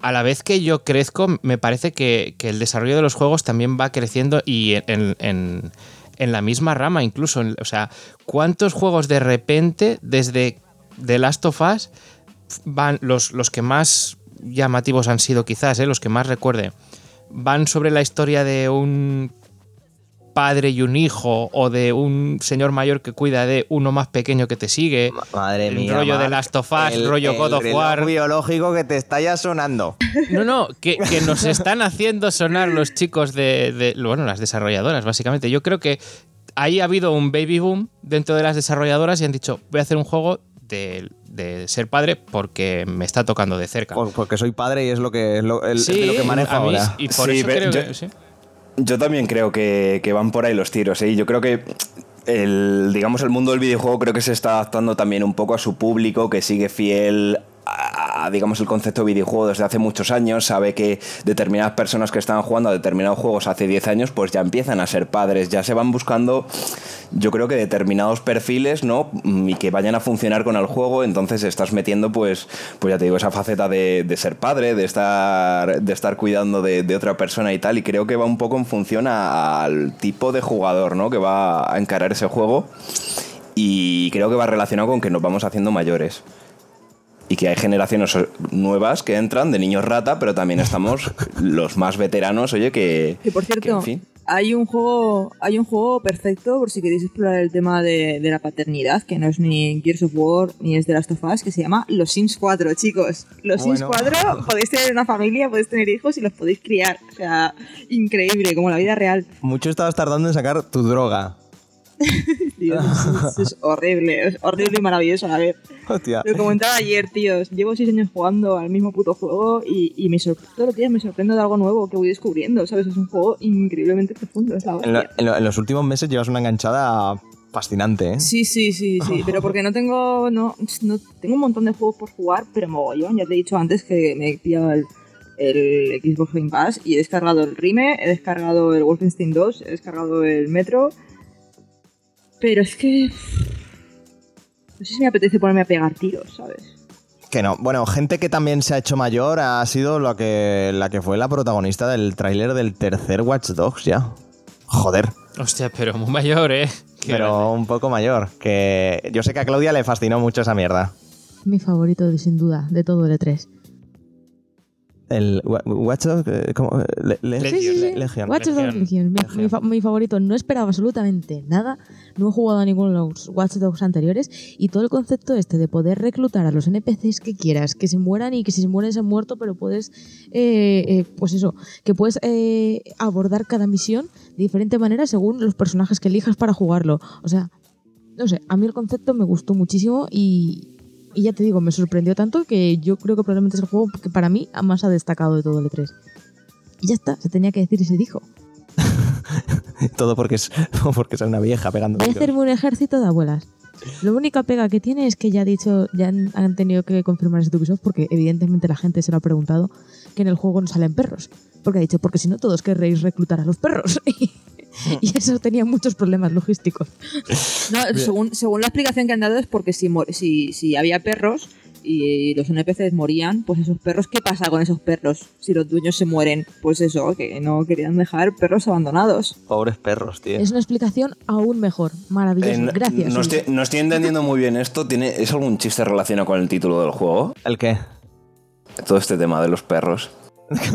a la vez que yo crezco, me parece que, que el desarrollo de los juegos también va creciendo y en, en- en la misma rama, incluso. O sea, ¿cuántos juegos de repente, desde The Last of Us, van los, los que más llamativos han sido quizás, eh, los que más recuerde, van sobre la historia de un padre y un hijo o de un señor mayor que cuida de uno más pequeño que te sigue. Ma- Madre el mía. rollo de Last of Us, el- rollo el God of War. biológico que te está ya sonando. No, no, que, que nos están haciendo sonar los chicos de, de- bueno, las desarrolladoras, básicamente. Yo creo que ahí ha habido un baby boom dentro de las desarrolladoras y han dicho, voy a hacer un juego de, de ser padre porque me está tocando de cerca. Pues porque soy padre y es lo que, es lo, el- Sí, de lo que manejo a mí- ahora. y por Sí, eso pero creo yo- que... sí. Yo también creo que, que van por ahí los tiros, ¿eh? Yo creo que el, digamos, el mundo del videojuego creo que se está adaptando también un poco a su público, que sigue fiel a, digamos, el concepto de videojuego desde hace muchos años, sabe que determinadas personas que estaban jugando a determinados juegos hace 10 años, pues ya empiezan a ser padres, ya se van buscando, yo creo que determinados perfiles, ¿no? Mm, Y que vayan a funcionar con el juego, entonces estás metiendo, pues, pues ya te digo, esa faceta de, de ser padre, de estar, de estar cuidando de, otra persona y tal, y creo que va un poco en función al tipo de jugador, ¿no? Que va a encarar ese juego, y creo que va relacionado con que nos vamos haciendo mayores. Y que hay generaciones nuevas que entran de niños rata, pero también estamos los más veteranos, oye, que. Que por que, cierto, en fin. hay un juego hay un juego perfecto por si queréis explorar el tema de, de la paternidad, que no es ni Gears of War ni es de Last of Us, que se llama Los Sims 4, chicos. Los Sims Bueno. 4 podéis tener una familia, podéis tener hijos y los podéis criar. O sea, increíble, como la vida real. Mucho estabas tardando en sacar tu droga. Es, horrible, es horrible y maravilloso a la vez. Hostia. Lo comentaba ayer, tíos. Llevo seis años jugando al mismo puto juego y, y me sorprendo, me sorprendo de algo nuevo que voy descubriendo, ¿sabes? Es un juego increíblemente profundo, En, lo- hostia. en lo- en los últimos meses llevas una enganchada fascinante, ¿eh? Sí, sí, sí, sí, pero porque no tengo, no, no tengo un montón de juegos por jugar, pero mogollón, ya te he dicho antes que me he pillado el, el Xbox Game Pass y he descargado el Rime, he descargado el Wolfenstein 2, he descargado el Metro, pero es que no sé si me apetece ponerme a pegar tiros, ¿sabes? Que no. Bueno, gente que también se ha hecho mayor ha sido la que, la que fue la protagonista del tráiler del tercer Watch Dogs ya. Joder. Hostia, pero muy mayor, ¿eh? Qué pero grande. un poco mayor. Que yo sé que a Claudia le fascinó mucho esa mierda. Mi favorito, de- sin duda, de todo el E3. El Wa- Watch Dogs, Legion. Legion. Watch Dogs Legion. Legion, mi, Legion. mi fa- mi favorito. No esperaba absolutamente nada. No he jugado a ninguno de los Watch Dogs anteriores. Y todo el concepto este de poder reclutar a los NPCs que quieras, que se mueran y que si se mueren se han muerto, pero puedes, eh, eh, pues eso, que puedes eh, abordar cada misión de diferente manera según los personajes que elijas para jugarlo. O sea, no sé, a mí el concepto me gustó muchísimo y, Y ya te digo, me sorprendió tanto que yo creo que probablemente es el juego que para mí más ha destacado de todo el E3. Y ya está, se tenía que decir y se dijo. Todo porque es, porque es una vieja pegando. Voy a hacerme un ejército de abuelas. Lo única pega que tiene es que ya dicho, ya han, han tenido que confirmar ese Ubisoft porque evidentemente la gente se lo ha preguntado que en el juego no salen perros. Porque ha dicho, porque si no todos querréis reclutar a los perros. y eso tenía muchos problemas logísticos. No, según, según la explicación que han dado es porque si, mor- si, si había perros y los NPCs morían, pues esos perros, ¿qué pasa con esos perros? Si los dueños se mueren, pues eso, que no querían dejar perros abandonados. Pobres perros, tío. Es una explicación aún mejor. Maravilloso. Eh, no- Gracias. No estoy, no estoy entendiendo muy bien esto. ¿Tiene, ¿Es algún chiste relacionado con el título del juego? ¿El qué? Todo este tema de los perros.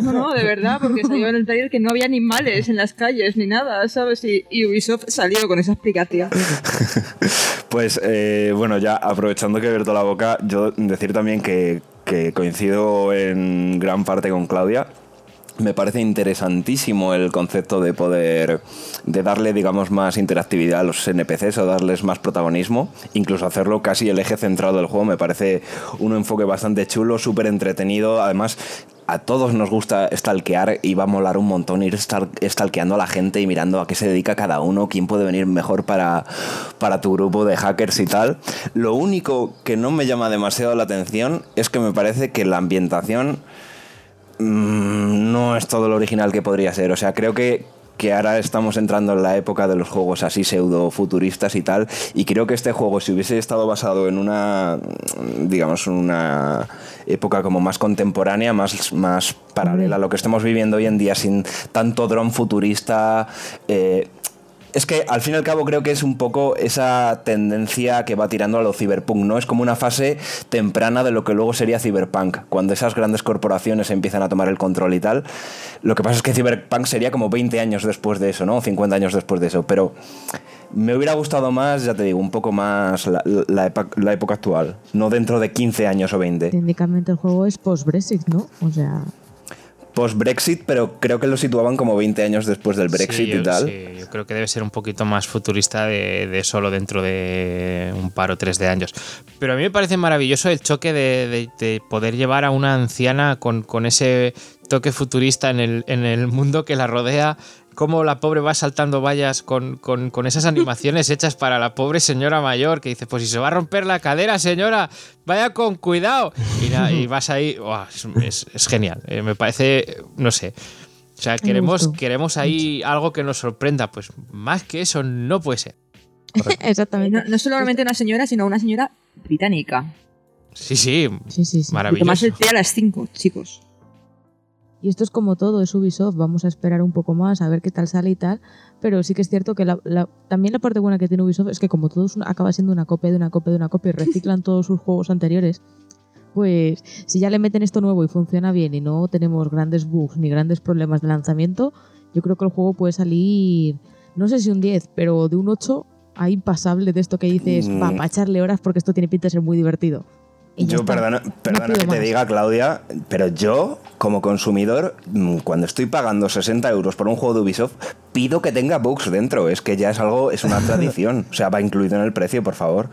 No, no, de verdad, porque salió en el trailer que no había animales en las calles ni nada, ¿sabes? Y, y Ubisoft salió con esa explicación. Pues eh, bueno, ya aprovechando que he abierto la boca, yo decir también que, que coincido en gran parte con Claudia. Me parece interesantísimo el concepto de poder, de darle, digamos, más interactividad a los NPCs o darles más protagonismo, incluso hacerlo casi el eje central del juego. Me parece un enfoque bastante chulo, súper entretenido. Además, a todos nos gusta stalkear y va a molar un montón ir stal- stalkeando a la gente y mirando a qué se dedica cada uno, quién puede venir mejor para, para tu grupo de hackers y tal. Lo único que no me llama demasiado la atención es que me parece que la ambientación mm, no es todo lo original que podría ser. O sea, creo que, que ahora estamos entrando en la época de los juegos así pseudo futuristas y tal. Y creo que este juego, si hubiese estado basado en una, digamos, una época como más contemporánea, más, más paralela a lo que estamos viviendo hoy en día, sin tanto dron futurista. eh, es que al fin y al cabo creo que es un poco esa tendencia que va tirando a lo cyberpunk, ¿no? Es como una fase temprana de lo que luego sería cyberpunk, cuando esas grandes corporaciones empiezan a tomar el control y tal. Lo que pasa es que cyberpunk sería como 20 años después de eso, ¿no? 50 años después de eso, pero me hubiera gustado más, ya te digo, un poco más la época actual, no dentro de 15 años o 20. Técnicamente el juego es post-Brexit, ¿no? O sea, Post-Brexit, pero creo que lo situaban como 20 años después del Brexit Sí, yo, y tal. sí, yo creo que debe ser un poquito más futurista de, de solo dentro de un par o tres de años. Pero a mí me parece maravilloso el choque de, de- de poder llevar a una anciana con, con ese toque futurista en el, en el mundo que la rodea. Cómo la pobre va saltando vallas con, con- con esas animaciones hechas para la pobre señora mayor que dice, pues si se va a romper la cadera, señora, vaya con cuidado. Y, na- y vas ahí, ¡guau! es, es- es genial. Eh, me parece, no sé. O sea, queremos, queremos ahí algo que nos sorprenda. Pues más que eso no puede ser. exactamente. No, no solamente una señora, sino una señora británica. Sí, sí, Sí, sí, sí. Y maravilloso. tomarse el té a las 5, chicos. Y esto es como todo, es Ubisoft, vamos a esperar un poco más a ver qué tal sale y tal, pero sí que es cierto que la- la- también la parte buena que tiene Ubisoft es que como todo es una- acaba siendo una copia de una copia de una copia y reciclan todos sus juegos anteriores, pues si ya le meten esto nuevo y funciona bien y no tenemos grandes bugs ni grandes problemas de lanzamiento, yo creo que el juego puede salir, no sé si un 10, pero de un 8 a impasable de esto que dices, Mm. va, para echarle horas porque esto tiene pinta de ser muy divertido. Y Yo, perdona, perdona que te más. diga, Claudia, pero yo, como consumidor, mm, cuando estoy pagando 60 euros por un juego de Ubisoft, pido que tenga bugs dentro. Es que ya es algo, es una tradición. O sea, va incluido en el precio, por favor.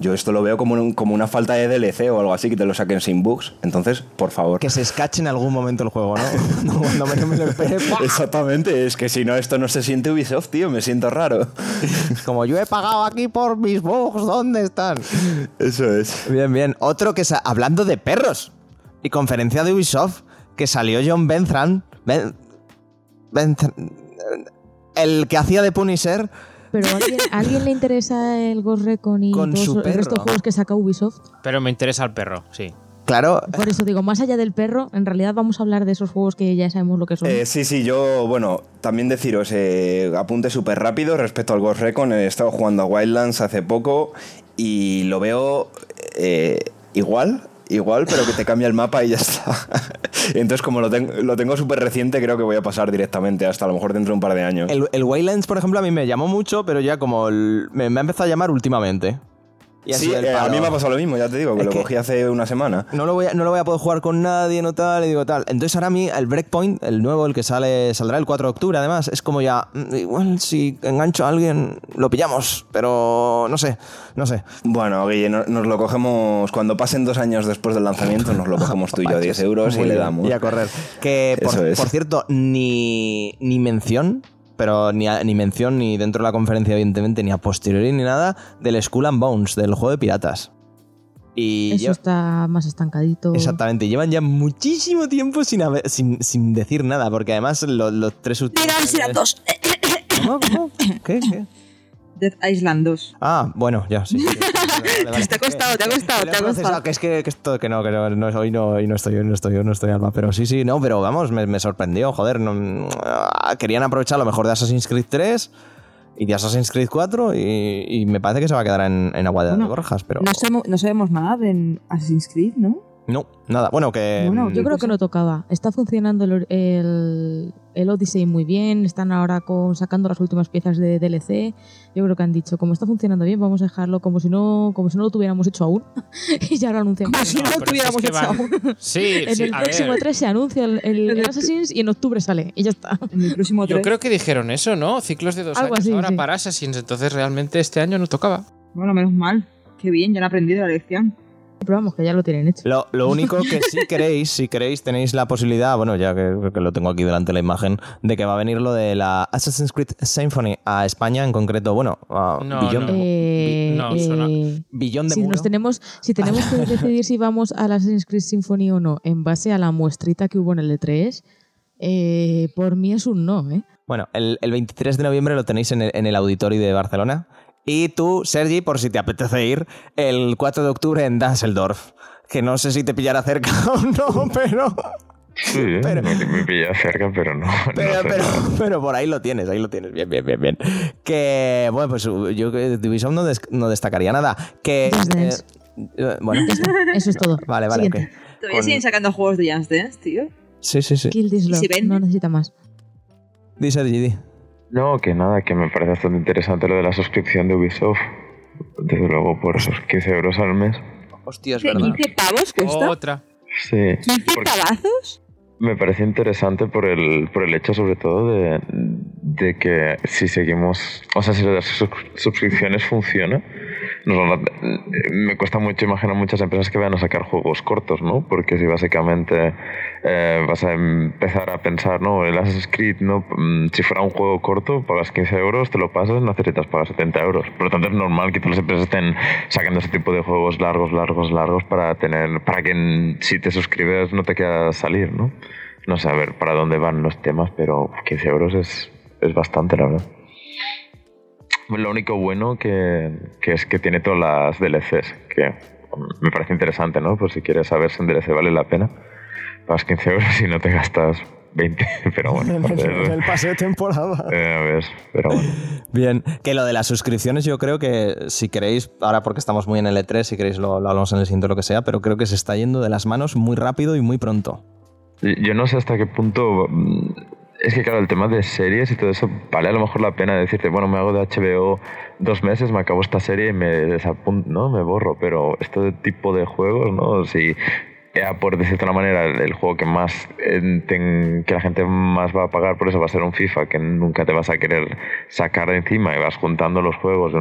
Yo esto lo veo como, un- como una falta de DLC o algo así, que te lo saquen sin bugs. Entonces, por favor. Que se escache en algún momento el juego, ¿no? no cuando menos me lo espere. ¡pua! Exactamente, es que si no, esto no se siente Ubisoft, tío, me siento raro. Como yo he pagado aquí por mis bugs, ¿dónde están? Eso es. Bien, bien. Otro que hablando de perros y conferencia de Ubisoft que salió John Benthran, Ben- el que hacía de Punisher Pero ¿a alguien, ¿a alguien le interesa el Ghost Recon y Con todos su el resto de perro. juegos que saca Ubisoft? Pero me interesa el perro, sí. Claro, Por eso digo, más allá del perro, en realidad vamos a hablar de esos juegos que ya sabemos lo que son. Eh, sí, sí, yo, bueno, también deciros, eh, apunte súper rápido respecto al Ghost Recon. He estado jugando a Wildlands hace poco y lo veo eh, igual, igual, pero que te cambia el mapa y ya está. Entonces, como lo, ten- lo tengo súper reciente, creo que voy a pasar directamente hasta a lo mejor dentro de un par de años. el, el Waylands, por ejemplo, a mí me llamó mucho, pero ya como me, me ha empezado a llamar últimamente. Y Sí, eh, a mí me ha pasado lo mismo, ya te digo, que Es lo que- cogí hace una semana. no lo, voy a, no lo voy a poder jugar con nadie, no tal, y digo tal. Entonces ahora a mí el Breakpoint, el nuevo, el que sale, saldrá el 4 de octubre además, es como ya, mm, igual si engancho a alguien lo pillamos, pero no sé, no sé. Bueno, Guille, no- nos lo cogemos cuando pasen dos años después del lanzamiento, nos lo cogemos tú y yo a 10 euros y le damos. Y a correr. Que por, por cierto, ni, ni mención, pero ni, a- ni mención ni dentro de la conferencia, evidentemente, ni a posteriori ni nada, del Skull and Bones, del juego de piratas. Y Eso está más estancadito. Exactamente, llevan ya muchísimo tiempo sin, haber- sin, sin decir nada, porque además lo- los tres últimos. Dead Island 2. ¿Cómo? ¿Cómo? ¿Qué? ¿Qué? Dead Island 2. Ah, bueno, ya, sí. sí, sí, vale, vale. Te ha costado, te ha costado, te ha costado. Que es que, que esto, que no, que no, no, hoy no, hoy no estoy, hoy no estoy, hoy no estoy alma. Pero sí, sí, no, pero vamos, me, me sorprendió, joder. no- ah, querían aprovechar lo mejor de Assassin's Creed 3 y de Assassin's Creed 4 y, y me parece que se va a quedar en, en agua de, Bueno, borjas, pero. No sabemos, no sabemos nada de Assassin's Creed, ¿no? No, nada. Bueno, que. Bueno, mm, Yo creo que no tocaba. Está funcionando el, el, el Odyssey muy bien. Están ahora con, sacando las últimas piezas de DLC. Yo creo que han dicho, como está funcionando bien, vamos a dejarlo como si no, como si no lo tuviéramos hecho aún. y ya lo anunciamos. Como si no lo pero tuviéramos es que hecho van- aún. Sí, En sí, el a próximo ver. 3 se anuncia el, el- el Assassin's y en octubre sale. Y ya está. En el próximo Yo 3. creo que dijeron eso, ¿no? Ciclos de dos Algo años así, ahora sí. para Assassins, entonces realmente este año no tocaba. Bueno, menos mal. Qué bien, ya han aprendido la lección. Pero vamos, que ya lo tienen hecho. Lo, lo único que si queréis, si queréis, tenéis la posibilidad, bueno, ya que, que lo tengo aquí delante de la imagen, de que va a venir lo de la Assassin's Creed Symphony a España, en concreto, bueno, a No, Billón, no. Eh, no, eh, Billón de si, Muro. nos tenemos, si tenemos que decidir si vamos a la Assassin's Creed Symphony o no, en base a la muestrita que hubo en el E3, eh, por mí es un no, ¿eh? Bueno, el, el 23 de noviembre lo tenéis en el, en el Auditorio de Barcelona. Y tú, Sergi, por si te apetece ir, el 4 de octubre en Düsseldorf. Que no sé si te pillará cerca o no, pero, Sí, Pero- me, me pilla cerca, pero no. no pero, sé. pero, pero por ahí lo tienes, ahí lo tienes. Bien, bien, bien, bien. Que, bueno, pues yo que de Ubisoft no, des- no destacaría nada. Que, Just eh, eh, bueno, eso es todo. vale, vale, Siguiente. ok. Todavía Con- siguen sacando juegos de Just Dance, tío. Sí, sí, sí. Kill this ¿Y love, si no necesita más. Di, Sergi, di. No, que nada, que me parece bastante interesante lo de la suscripción de Ubisoft. Desde luego, por esos 15 euros al mes. Hostia, es ¿Qué, verdad. ¿15 pavos cuesta? Otra. Sí, ¿15 porque pavazos? me parece interesante por el, por el hecho, sobre todo, de, de que si seguimos. O sea, si las sus- suscripciones funcionan. Nos me cuesta mucho imaginar muchas empresas que vayan a sacar juegos cortos, ¿no? Porque si básicamente eh, vas a empezar a pensar, ¿no? El Assassin's Creed, ¿no? Mm, Si fuera un juego corto, pagas 15 euros, te lo pasas, no necesitas pagar 70 euros. Por lo tanto, es normal que todas las empresas estén sacando ese tipo de juegos largos, largos, largos para tener, para que si te suscribes no te queda salir, ¿no? No sé a ver para dónde van los temas, pero 15 euros es, es bastante, la verdad. Lo único bueno que, que es que tiene todas las DLCs, que me parece interesante, ¿no? Pues si quieres saber si un DLC vale la pena, pagas 15 euros y no te gastas 20, pero bueno. En el, en el pase de temporada. eh, a ver, pero bueno. Bien, que lo de las suscripciones yo creo que si queréis, ahora porque estamos muy en el E3, si queréis lo, lo hablamos en el siguiente o lo que sea, pero creo que se está yendo de las manos muy rápido y muy pronto. Yo no sé hasta qué punto. Es que, claro, el tema de series y todo eso, vale a lo mejor la pena decirte, bueno, me hago de HBO dos meses, me acabo esta serie y me desapunto, ¿no? Me borro, pero este tipo de juegos, ¿no? Si. ya por decirte una manera, el, juego que más eh, que la gente más va a pagar por eso va a ser un FIFA que nunca te vas a querer sacar de encima y vas juntando los juegos.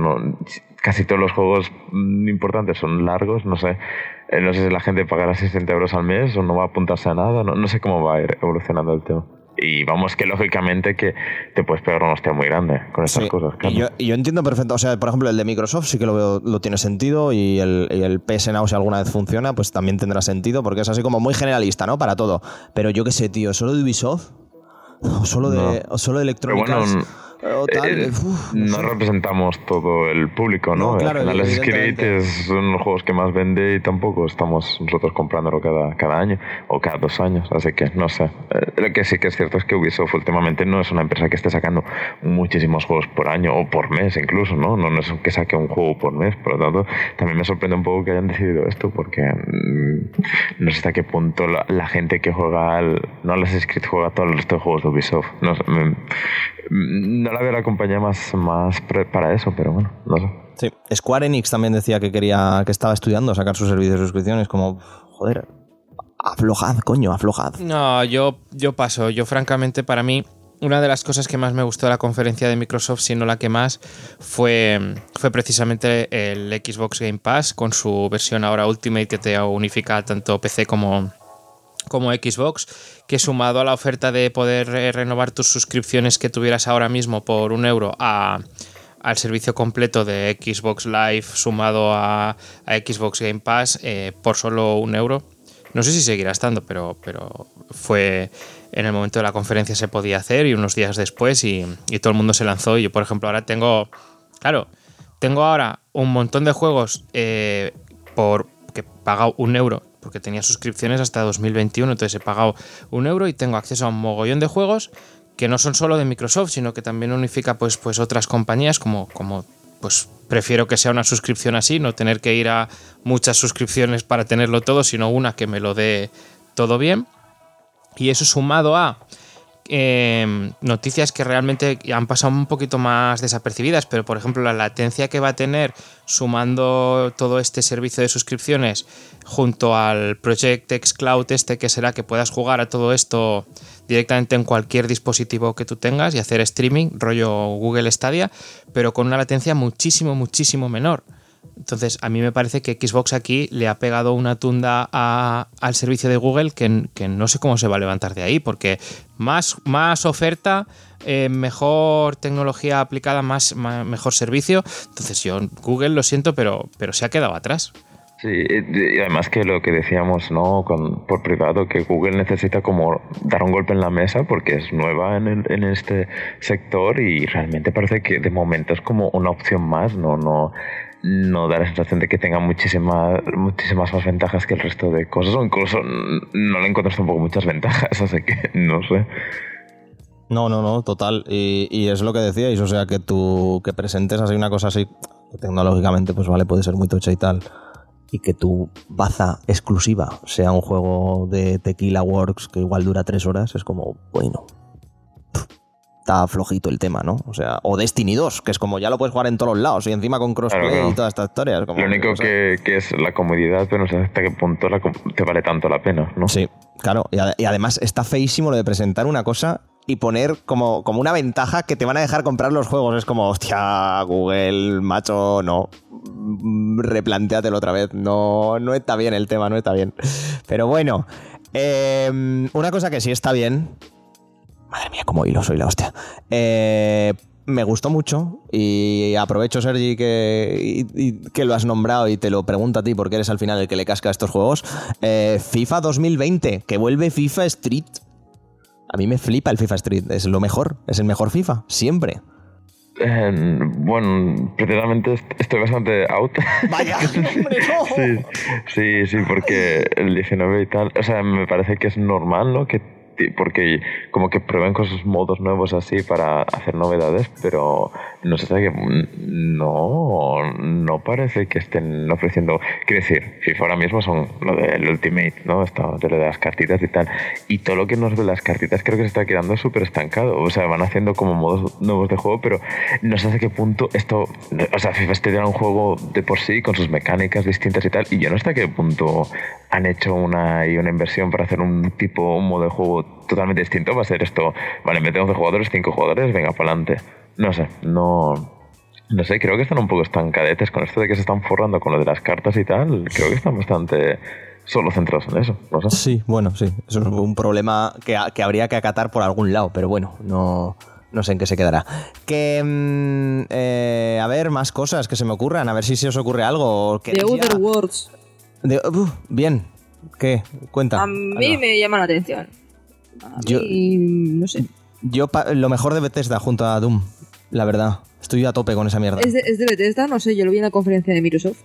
Casi todos los juegos mm, importantes son largos, no sé. Eh, no sé si la gente pagará 60 euros al mes o no va a apuntarse a nada, no, no sé cómo va a ir evolucionando el tema. Y vamos que lógicamente que te puedes pegar una hostia muy grande con estas Sí, cosas. Claro. Y yo, yo entiendo perfecto, o sea, por ejemplo, el de Microsoft sí que lo veo, lo tiene sentido y el, y el PS Now si alguna vez funciona, pues también tendrá sentido porque es así como muy generalista, ¿no? Para todo. Pero yo qué sé, tío, solo de Ubisoft o solo de, o solo de bueno, Electronic Arts, tal, Eh, uf, no no sé. representamos todo el público, ¿no? No, claro, Al final Creed es- son los juegos que más vende y tampoco estamos nosotros comprándolo cada, cada año o cada dos años, así que no sé. Eh, lo que sí que es cierto es que Ubisoft últimamente no es una empresa que esté sacando muchísimos juegos por año o por mes incluso, ¿no? No, no es que saque un juego por mes, por lo tanto también me sorprende un poco que hayan decidido esto porque mm, no sé hasta qué punto la, la gente que juega al, no Assassin's Creed juega a todos los resto de juegos de Ubisoft. No, sé, me- no no la veo la compañía más, más pre- para eso, pero bueno, no sé. Sí. Square Enix también decía que quería, que estaba estudiando sacar su servicio de suscripciones, como, joder, aflojad, coño, aflojad. No, yo, yo paso. Yo, francamente, para mí, una de las cosas que más me gustó de la conferencia de Microsoft, si no la que más, fue, fue precisamente el Xbox Game Pass con su versión ahora Ultimate que te unifica tanto PC como, como Xbox, que sumado a la oferta de poder eh, renovar tus suscripciones que tuvieras ahora mismo por un euro a, al servicio completo de Xbox Live sumado a, Xbox Game Pass eh, por solo un euro. No sé si seguirá estando, pero, pero fue en el momento de la conferencia se podía hacer y unos días después y, y todo el mundo se lanzó. Y yo, por ejemplo, ahora tengo, claro, tengo ahora un montón de juegos eh, por que he pagado un euro porque tenía suscripciones hasta 2021, entonces he pagado un euro y tengo acceso a un mogollón de juegos que no son solo de Microsoft, sino que también unifica pues, pues otras compañías como, como pues prefiero que sea una suscripción así, no tener que ir a muchas suscripciones para tenerlo todo, sino una que me lo dé todo bien. Y eso sumado a eh, noticias que realmente han pasado un poquito más desapercibidas, pero por ejemplo la latencia que va a tener sumando todo este servicio de suscripciones junto al Project X Cloud este que será que puedas jugar a todo esto directamente en cualquier dispositivo que tú tengas y hacer streaming, rollo Google Stadia, pero con una latencia muchísimo, muchísimo menor. Entonces, a mí me parece que Xbox aquí le ha pegado una tunda a- al servicio de Google que, que no sé cómo se va a levantar de ahí, porque más, más oferta, eh, mejor tecnología aplicada, más, mejor servicio. Entonces, yo, Google, lo siento, pero, pero se ha quedado atrás. Sí, y además que lo que decíamos, ¿no? Con, por privado, que Google necesita como dar un golpe en la mesa porque es nueva en, el- en este sector y realmente parece que de momento es como una opción más, no, no, no da la sensación de que tenga muchísimas, muchísimas más ventajas que el resto de cosas o incluso no le encuentras tampoco muchas ventajas, así que no sé. No, no, no, total. Y, y es lo que decíais, o sea, que tú que presentes así una cosa así, tecnológicamente, pues vale, puede ser muy tocha y tal, y que tu baza exclusiva sea un juego de Tequila Works que igual dura tres horas, es como, bueno. Está flojito el tema, ¿no? O sea, o Destiny 2, que es como ya lo puedes jugar en todos los lados y encima con crossplay Claro, y toda esta historia. es como, Lo único que, que es la comodidad, pero no sé hasta qué punto la te vale tanto la pena, ¿no? Sí, claro. Y, ade- y además está feísimo lo de presentar una cosa y poner como, como una ventaja que te van a dejar comprar los juegos. Es como, hostia, Google, macho, no. Replantéatelo otra vez. No, no está bien el tema, no está bien. Pero bueno, eh, una cosa que sí está bien. Madre mía, cómo hilo soy la hostia. Eh, me gustó mucho y aprovecho, Sergi, que, y- y que lo has nombrado y te lo pregunto a ti porque eres al final el que le casca a estos juegos. Eh, FIFA 2020, que vuelve FIFA Street. A mí me flipa el FIFA Street, es lo mejor, es el mejor FIFA, siempre. Eh, bueno, precisamente est- estoy bastante out. Vaya, hombre, no. Sí, sí, sí, porque el 19 y tal, o sea, me parece que es normal, ¿no? Que porque como que prueben cosas, modos nuevos así para hacer novedades, pero no sé hasta qué no, no parece que estén ofreciendo, quiero decir, FIFA ahora mismo son lo del Ultimate, ¿no? Esto de lo de las cartitas y tal, y todo lo que nos de las cartitas creo que se está quedando súper estancado, o sea, van haciendo como modos nuevos de juego, pero no sé hasta qué punto esto, o sea, FIFA este era un juego de por sí con sus mecánicas distintas y tal, y yo no sé hasta qué punto han hecho una, y una inversión para hacer un tipo, un modo de juego totalmente distinto. Va a ser esto, vale, de 11 jugadores, 5 jugadores, venga, para adelante. No sé, no. No sé, creo que están un poco estancadetes con esto de que se están forrando con lo de las cartas y tal. Creo que están bastante solo centrados en eso. No sé. Sí, bueno, sí. Eso es un problema que, que habría que acatar por algún lado, pero bueno, no, no sé en qué se quedará. Que, mm, eh, a ver, más cosas que se me ocurran, a ver si se os ocurre algo. The ¿Queréis ya- Outer Worlds. de- uf, bien. ¿Qué? Cuenta. A mí me llama la atención. A Yo- mí, no sé. Yo, pa- lo mejor de Bethesda junto a Doom, la verdad. Estoy a tope con esa mierda. ¿Es de, es de Bethesda? No sé, yo lo vi en la conferencia de Microsoft.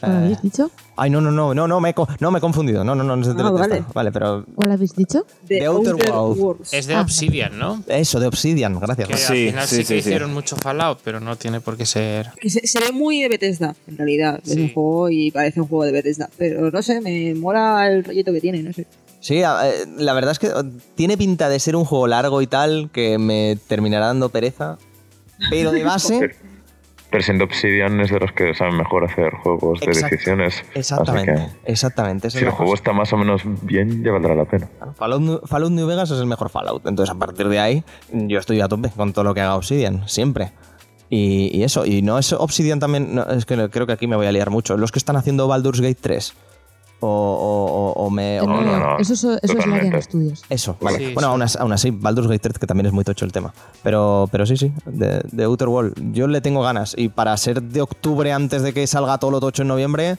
¿Cuál Eh, habéis dicho? Ay, no, no, no, no, no, me he, no, me he confundido. No, no, no, no es de Ah, Bethesda. vale. Vale, pero ¿Cuál habéis dicho? The, The Outer World. Worlds. Es de Ah. Obsidian, ¿no? eso, de Obsidian, gracias. Que Sí, al final sí, sí, que sí, hicieron mucho Fallout, pero no tiene por qué ser. Que se, se ve muy de Bethesda, en realidad. Es un juego y parece un juego de Bethesda. Pero no sé, me mola el rollito que tiene, no sé. Sí, eh, la verdad es que tiene pinta de ser un juego largo y tal, que me terminará dando pereza. Pero de base, Pero siendo Obsidian es de los que saben mejor hacer juegos de decisiones. exactamente, exactamente. si el juego está más o menos bien, ya valdrá la pena. Fallout, New- Fallout New Vegas es el mejor Fallout. Entonces, a partir de ahí, yo estoy a tope con todo lo que haga Obsidian, siempre. Y, y eso, y no es Obsidian también, no, es que creo que aquí me voy a liar mucho. Los que están haciendo Baldur's Gate 3. O, o- o- o me. o No, me no, lío. no. Eso, eso, eso es. Larian Studios. Eso, vale. Sí, bueno, sí. Aún, as- aún así, Baldur's Gate 3, que también es muy tocho el tema. Pero, pero sí, sí, de, de Outer World. Yo le tengo ganas. Y para ser de octubre antes de que salga todo lo tocho en noviembre,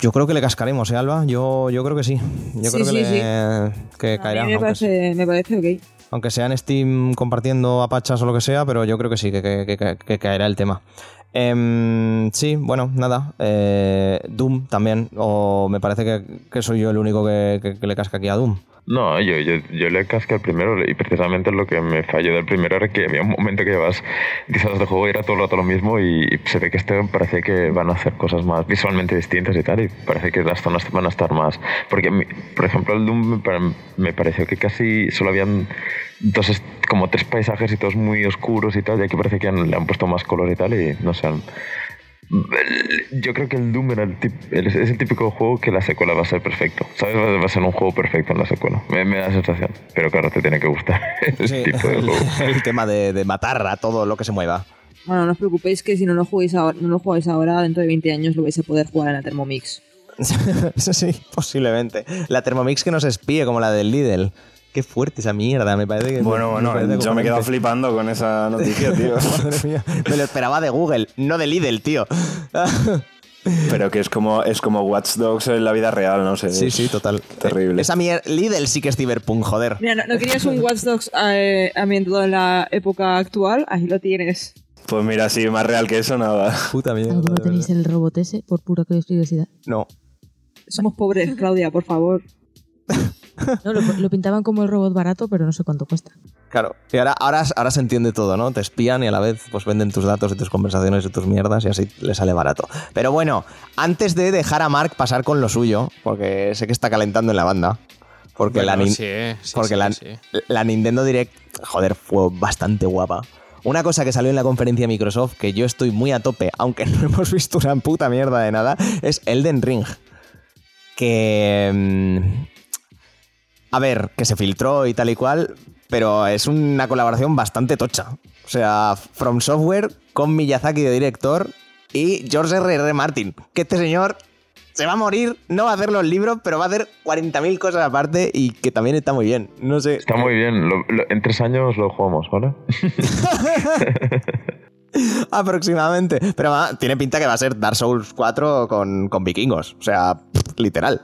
yo creo que le cascaremos, ¿eh, Alba? Yo, yo creo que sí. Yo Sí, creo que, sí, le- que A caerá. mí me aunque, parece, me parece ok. aunque sea en Steam compartiendo apachas o lo que sea, pero yo creo que sí, que, que- que- que caerá el tema. Em, sí, bueno, nada. eh, Doom también. O me parece que, que soy yo el único que, que- que le casca aquí a Doom. No, yo, yo, yo le casqué al primero y precisamente lo que me falló del primero era que había un momento que llevas 10 horas de juego y era todo el lo mismo y se ve que este parece que van a hacer cosas más visualmente distintas y tal y parece que las zonas van a estar más... Porque, mi- por ejemplo, el Doom me, me pareció que casi solo habían dos, como tres paisajes y todos muy oscuros y tal y aquí parece que han- le han puesto más color y tal y no sé... han- yo creo que el Doom era el tip- el- es el típico juego que la secuela va a ser perfecto. ¿Sabes? Va a ser un juego perfecto en la secuela. Me, me da la sensación. Pero claro, te tiene que gustar el Sí, tipo de el, juego. el tema de, de matar a todo lo que se mueva. Bueno, no os preocupéis que si no lo jugáis ahora, no lo jugáis ahora, dentro de 20 años lo vais a poder jugar en la Thermomix. Eso sí, posiblemente. La Thermomix que nos espíe como la del Lidl. Qué fuerte esa mierda, me parece que. Bueno, me bueno, yo me he quedado flipando con esa noticia, tío. Madre mía, me lo esperaba de Google, no de Lidl, tío. Pero que es como, es como Watch Dogs en la vida real, no sé. Sí, sí, total. Terrible. Esa mierda. Lidl sí que es Cyberpunk, joder. Mira, ¿no, no querías un Watch Dogs eh, ambientado en la época actual? Ahí lo tienes. Pues mira, sí, más real que eso, nada. Puta mierda. ¿Alguno tenéis el robot ese por pura curiosidad? No. Somos pobres, Claudia, por favor. No, lo, lo pintaban como el robot barato, pero no sé cuánto cuesta. Claro. Y ahora, ahora, ahora se entiende todo, ¿no? Te espían y a la vez pues venden tus datos y tus conversaciones y tus mierdas y así le sale barato. Pero bueno, antes de dejar a Mark pasar con lo suyo, porque sé que está calentando en la banda. Porque, la, Bueno, nin- sí, eh, sí, porque sí, la, sí. la Nintendo Direct, joder, fue bastante guapa. Una cosa que salió en la conferencia de Microsoft, que yo estoy muy a tope, aunque no hemos visto una puta mierda de nada, es Elden Ring. Que... A ver, que se filtró y tal y cual, pero es una colaboración bastante tocha. O sea, From Software con Miyazaki de director y George R.R. Martin. Que este señor se va a morir, no va a hacer los libros, pero va a hacer 40.000 cosas aparte y que también está muy bien. No sé. Está muy bien. Lo- lo- en tres años lo jugamos, ¿vale? Aproximadamente. Pero tiene pinta que va a ser Dark Souls 4 con, con vikingos. O sea, literal.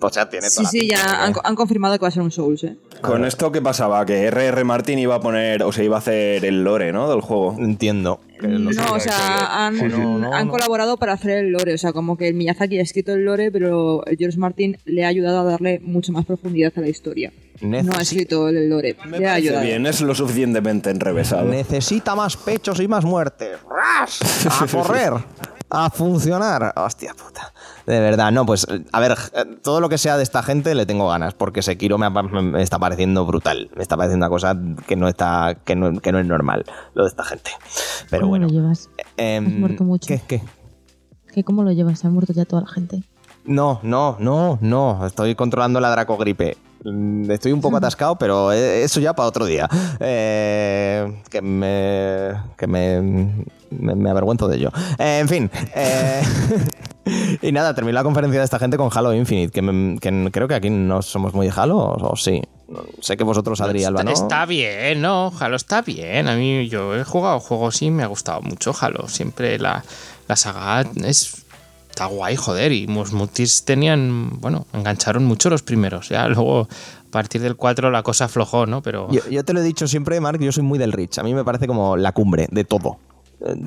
O sea, tiene Sí, toda la sí, pinta ya de- han, han confirmado que va a ser un Souls, ¿eh? Con esto, ¿qué pasaba? Que R.R. Martin iba a poner, o sea, iba a hacer el lore, ¿no? Del juego. Entiendo. No, o sea, han, Sí, sí. No, no, han no. colaborado para hacer el lore. O sea, como que el Miyazaki ha escrito el lore, pero el George Martin le ha ayudado a darle mucha más profundidad a la historia. No ha escrito el lore, Me le ha parece ayudado. bien, es lo suficientemente enrevesado. Necesita más pechos y más muertes. ¡Ras! A correr. A funcionar. Hostia puta. De verdad, no, pues a ver, eh, todo lo que sea de esta gente le tengo ganas, porque Sekiro me, está pareciendo brutal. Me está pareciendo una cosa que no está, que no, que no es normal, lo de esta gente. Pero ¿Cómo bueno. lo llevas? em, Has muerto mucho. ¿Qué? ¿Qué? ¿Qué, ¿Cómo lo llevas? Se ha muerto ya toda la gente. No, no, no, no. Estoy controlando la dracogripe. Mm, Estoy un poco atascado, pero eh, eso ya para otro día. Eh, que me. que me. Me, me avergüenzo de ello. Eh, en fin. eh, y nada, terminé la conferencia de esta gente con Halo Infinite, que, me- que creo que aquí no somos muy de Halo, o, o sí. Sé que vosotros, Adri Alba, ¿no? Está bien, ¿no? Halo está bien. A mí yo he jugado juegos y me ha gustado mucho Halo. Siempre la, la saga es... Está guay, joder. Y los multis tenían... Bueno, engancharon mucho los primeros. Ya luego, a partir del 4 la cosa aflojó, ¿no? Pero... Yo, yo te lo he dicho siempre, Mark, yo soy muy del Rich. A mí me parece como la cumbre de todo.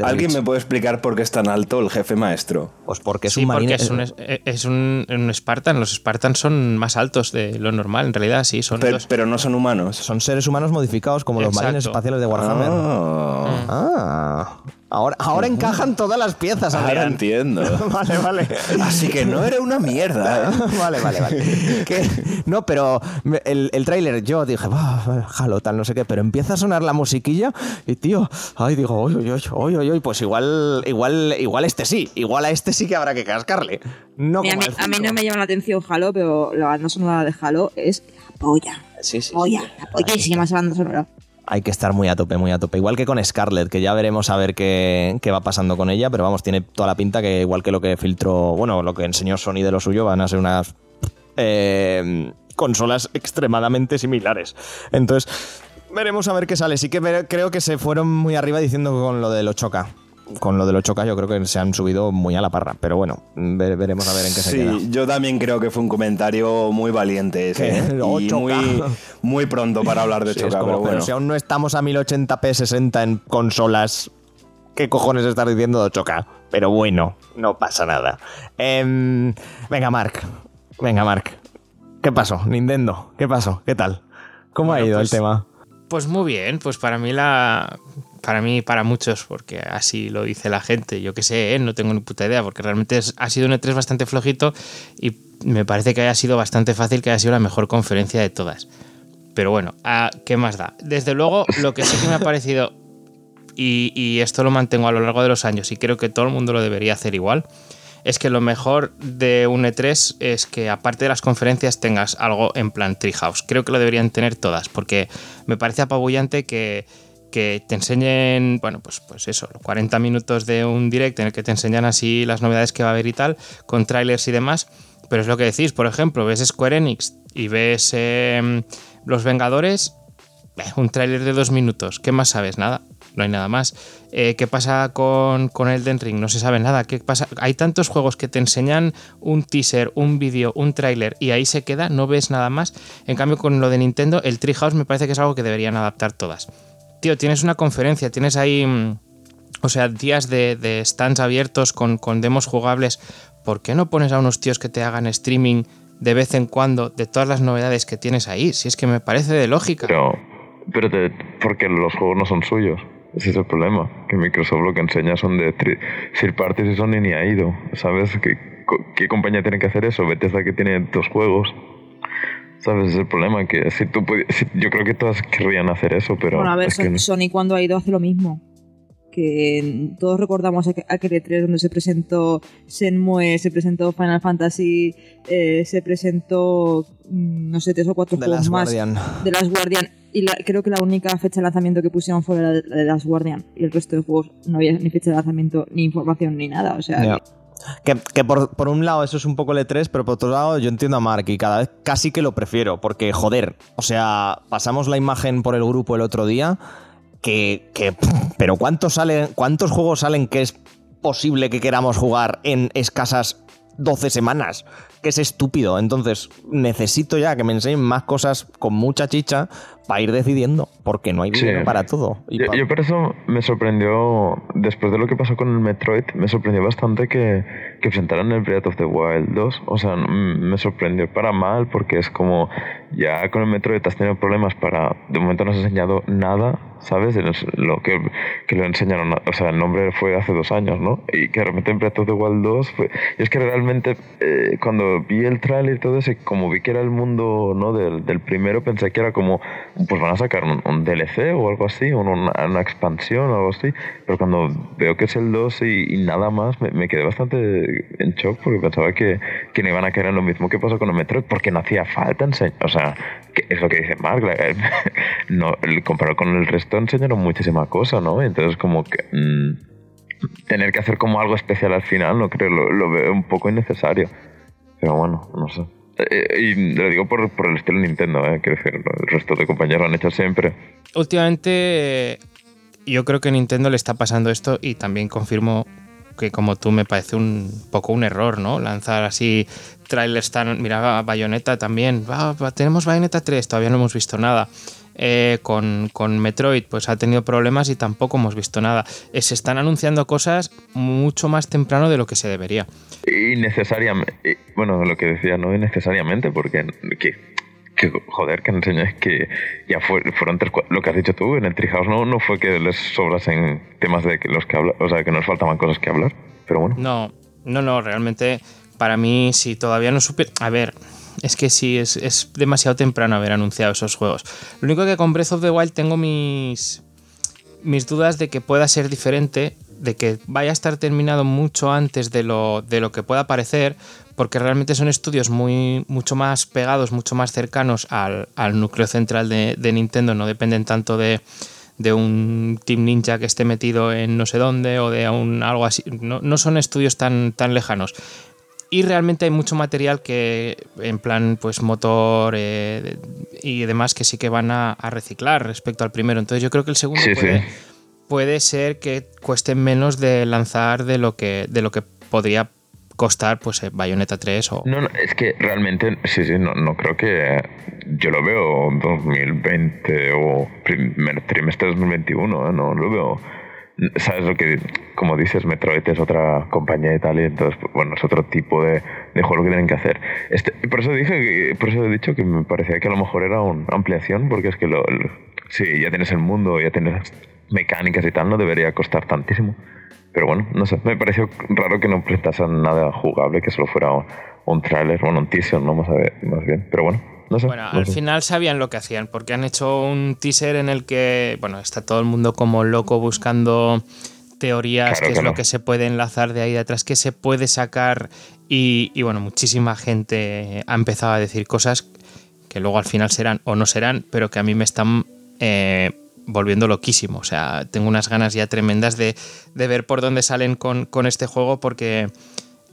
¿Alguien me puede explicar por qué es tan alto el jefe maestro? Pues porque es sí, un porque es un, es, es un, un Spartan. Los Spartans son más altos de lo normal, en realidad, sí. Son Pero, dos- pero no son humanos. Son seres humanos modificados como los marines espaciales de Warhammer. Ah. Ah. Ahora, ahora encajan todas las piezas, Ahora Adrián. entiendo. Vale, vale. Así que no era una mierda. ¿eh? vale, vale, vale. Que- no, pero el, el tráiler yo dije, "Bah, jalo, tal, no sé qué, pero empieza a sonar la musiquilla y tío, ay, digo, oy, oy, oy, oy, oy, oy, pues igual, igual, igual este sí, igual a este sí que habrá que cascarle. No Mira, a, mí, a no me llama la atención Halo, pero la banda sonora de Halo es la polla. Sí, sí, sí. Polla, la pollísima esa banda sonora. Hay que estar muy a tope, muy a tope. Igual que con Scarlett, que ya veremos a ver qué, qué va pasando con ella, pero vamos, tiene toda la pinta que igual que lo que filtró, bueno, lo que enseñó Sony de lo suyo, van a ser unas eh, consolas extremadamente similares. Entonces, veremos a ver qué sale. Sí que creo que se fueron muy arriba diciendo con lo del 8K. Con lo del 8K yo creo que se han subido muy a la parra, pero bueno, ve- veremos a ver en qué se queda. Sí, yo también creo que fue un comentario muy valiente ese. ¿eh? Y 8K. muy, muy pronto para hablar de Sí, 8K, es como, pero bueno. pero si aún no estamos a 1080p 60 en consolas, ¿qué cojones estás diciendo de 8K? Pero bueno, no pasa nada. Em, venga, Mark. Venga, Mark. ¿Qué pasó? Nintendo. ¿Qué pasó? ¿Qué tal? ¿Cómo Bueno, ha ido pues- el tema? Pues muy bien, pues para mí la. Para mí, para muchos, porque así lo dice la gente, yo qué sé, ¿eh? no tengo ni puta idea, porque realmente es- ha sido un E3 bastante flojito y me parece que haya sido bastante fácil, que haya sido la mejor conferencia de todas. Pero bueno, ¿a ¿qué más da? Desde luego, lo que sí que me ha parecido, y, y esto lo mantengo a lo largo de los años y creo que todo el mundo lo debería hacer igual, es que lo mejor de un E3 es que aparte de las conferencias tengas algo en plan Treehouse. Creo que lo deberían tener todas, porque me parece apabullante que, que te enseñen, bueno, pues, pues eso, 40 minutos de un direct en el que te enseñan así las novedades que va a haber y tal, con trailers y demás. Pero es lo que decís, por ejemplo, ves Square Enix y ves eh, Los Vengadores, eh, un tráiler de dos minutos. ¿Qué más sabes? Nada. No hay nada más. Eh, ¿Qué pasa con, con Elden Ring? No se sabe nada. ¿Qué pasa? Hay tantos juegos que te enseñan un teaser, un vídeo, un tráiler y ahí se queda, no ves nada más. En cambio, con lo de Nintendo, el Treehouse me parece que es algo que deberían adaptar todas. Tío, tienes una conferencia, tienes ahí. mm, O sea, días de, stands abiertos con, con demos jugables. ¿Por qué no pones a unos tíos que te hagan streaming de vez en cuando de todas las novedades que tienes ahí? Si es que me parece de lógica. Pero, pero te- porque los juegos no son suyos. Ese es el problema. Que Microsoft lo que enseña son de third parties y Sony ni ha ido. ¿Sabes? ¿Qué, qué compañía tiene que hacer eso? Bethesda que tiene dos juegos. ¿Sabes? Es el problema. Que si tú si- yo creo que todas querrían hacer eso, pero. bueno, a ver, es que Son- no. Sony cuando ha ido hace lo mismo. Que todos recordamos aqu- aquel E3 donde se presentó Shenmue, se presentó Final Fantasy, eh, se presentó, mm, no sé, tres o cuatro De juegos las más Guardian. de las Guardian. Y la- creo que la única fecha de lanzamiento que pusieron fue la de, la de las Guardian. Y el resto de juegos no había ni fecha de lanzamiento, ni información, ni nada. O sea. Que, que por, por un lado eso es un poco el E3, pero por otro lado yo entiendo a Mark y cada vez casi que lo prefiero, porque joder, o sea, pasamos la imagen por el grupo el otro día, que, que pero ¿cuántos, salen, ¿cuántos juegos salen que es posible que queramos jugar en escasas 12 semanas? Que es estúpido, entonces necesito ya que me enseñen más cosas con mucha chicha para ir decidiendo, porque no hay Sí. dinero para todo. Y Yo, por eso me sorprendió, después de lo que pasó con el Metroid, me sorprendió bastante que, que presentaran el Breath of the Wild 2. O sea, me sorprendió para mal porque es como, ya con el Metroid has tenido problemas para, de momento no has enseñado nada, ¿sabes? Es Lo que, que lo enseñaron, o sea, el nombre fue hace dos años, ¿no? Y que de repente en Breath of the Wild 2 fue... Y es que realmente eh, cuando vi el trailer y todo eso, como vi que era el mundo, ¿no? Del, del primero, pensé que era como, pues van a sacar un, un DLC o algo así, una, una expansión o algo así. Pero cuando veo que es el 2 y, y nada más, me, me quedé bastante en shock porque pensaba que, que no iban a querer lo mismo que pasó con el Metroid, porque no hacía falta enseñar. O sea, es lo que dice Mark, la- no, comparado con el resto, enseñaron muchísima cosa, ¿no? Entonces, como que. mm, tener que hacer como algo especial al final, no creo, lo, veo un poco innecesario. Pero bueno, no sé. Eh, y lo digo por, por el estilo Nintendo, ¿eh? Quiero decir, el resto de compañeros lo han hecho siempre. últimamente yo creo que Nintendo le está pasando esto y también confirmo que como tú me parece un poco un error, ¿no? Lanzar así trailers tan... Mira, Bayonetta también. Va, tenemos Bayonetta 3, todavía no hemos visto nada. Eh, con, con Metroid pues ha tenido problemas y tampoco hemos visto nada. Eh, se están anunciando cosas mucho más temprano de lo que se debería. Innecesariamente. Bueno, lo que decía, no innecesariamente, porque que, que, joder, que enseñáis que ya fue, fueron tres, lo que has dicho tú en el Treehouse no, no fue que les sobrasen temas de que los que habla, o sea, que nos faltaban cosas que hablar, pero bueno. No, no, no, realmente para mí si todavía no supe... A ver, es que sí, es, es demasiado temprano haber anunciado esos juegos. Lo único que con Breath of the Wild tengo mis, mis dudas de que pueda ser diferente, de que vaya a estar terminado mucho antes de lo, de lo que pueda parecer, porque realmente son estudios muy, mucho más pegados, mucho más cercanos al, al núcleo central de, de Nintendo, no dependen tanto de, de un Team Ninja que esté metido en no sé dónde o de un algo así. No, no son estudios tan, tan lejanos. Y realmente hay mucho material que, en plan, pues motor eh, y demás, que sí que van a, a reciclar respecto al primero. Entonces yo creo que el segundo Sí, puede, sí. puede ser que cueste menos de lanzar de lo que, de lo que podría costar pues eh, Bayonetta 3 o... No, no, es que realmente, sí, sí, no, no creo que. Yo lo veo 2020 o primer trimestre de 2021, ¿eh? no lo veo. ¿Sabes lo que.? Como dices, Metroid es otra compañía y tal, y entonces, bueno, es otro tipo de, de juego que tienen que hacer. Este, por eso dije, por eso he dicho que me parecía que a lo mejor era una ampliación, porque es que lo, lo- sí, ya tienes el mundo, ya tienes mecánicas y tal, no debería costar tantísimo. Pero bueno, no sé, me pareció raro que no prestasen nada jugable, que solo fuera un, tráiler, bueno, un teaser, no más, a ver, más bien. Pero bueno, no sé. Bueno, no al sé. final sabían lo que hacían, porque han hecho un teaser en el que, bueno, está todo el mundo como loco buscando teorías, Claro, qué es lo que se puede enlazar de ahí de atrás, qué se puede sacar y, y, bueno, muchísima gente ha empezado a decir cosas que luego al final serán o no serán, pero que a mí me están eh, volviendo loquísimo. O sea, tengo unas ganas ya tremendas de, de ver por dónde salen con, con este juego porque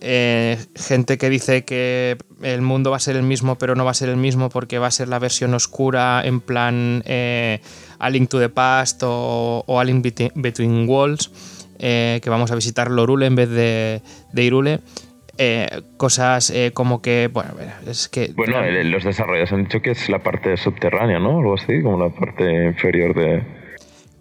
eh, gente que dice que el mundo va a ser el mismo, pero no va a ser el mismo porque va a ser la versión oscura en plan eh, A Link to the Past o, o A Link Between Worlds, eh, que vamos a visitar Lorule en vez de, de Irule. Eh, cosas eh, como que, bueno, es que... Bueno, los desarrolladores han dicho que es la parte subterránea, ¿no? Algo así, como la parte inferior de.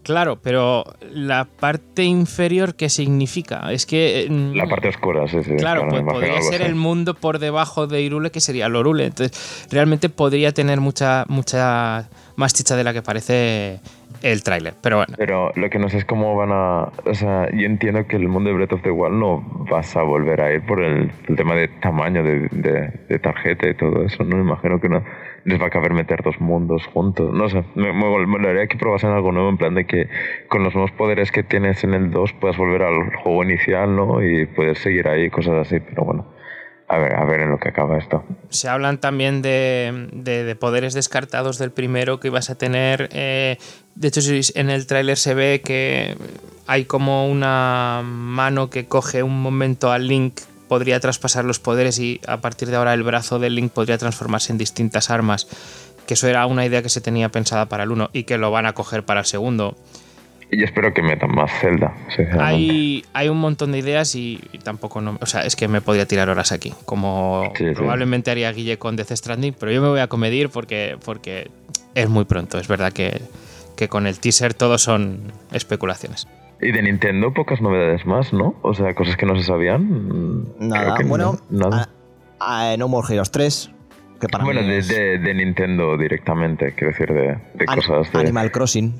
Claro, pero la parte inferior, ¿qué significa? Es que... mm, La parte oscura, sí, sí. Claro, pues podría ser así. el mundo por debajo de Irule, que sería Lorule. Entonces, realmente podría tener mucha, mucha más chicha de la que parece el tráiler. Pero bueno, Pero lo que no sé es cómo van a. O sea, yo entiendo que el mundo de Breath of the Wild no vas a volver a ir por el, tema de tamaño de, tarjeta y todo eso. No me imagino que no les va a caber meter dos mundos juntos. No sé, me, me, que probasen algo nuevo en plan de que con los nuevos poderes que tienes en el 2 puedas volver al juego inicial, ¿no? Y poder seguir ahí, cosas así. Pero bueno, a ver, a ver en lo que acaba esto. se hablan también de, de- de poderes descartados del primero que ibas a tener. eh, de hecho, en el tráiler se ve que hay como una mano que coge un momento al Link, podría traspasar los poderes y a partir de ahora el brazo del Link podría transformarse en distintas armas. Que eso era una idea que se tenía pensada para el 1 y que lo van a coger para el segundo. Y yo espero que metan más Zelda. Hay, hay un montón de ideas y, y tampoco no. O sea, es que me podría tirar horas aquí. Como Sí, sí. probablemente haría Guille con Death Stranding, pero yo me voy a comedir porque, porque es muy pronto. Es verdad que, que con el teaser todo son especulaciones. Y de Nintendo pocas novedades más, ¿no? O sea, cosas que no se sabían. Nada, bueno, no- nada. a- a No More Heroes 3, que para bueno, mí de, es de- de Nintendo directamente, quiero decir, de, cosas de... Animal Crossing.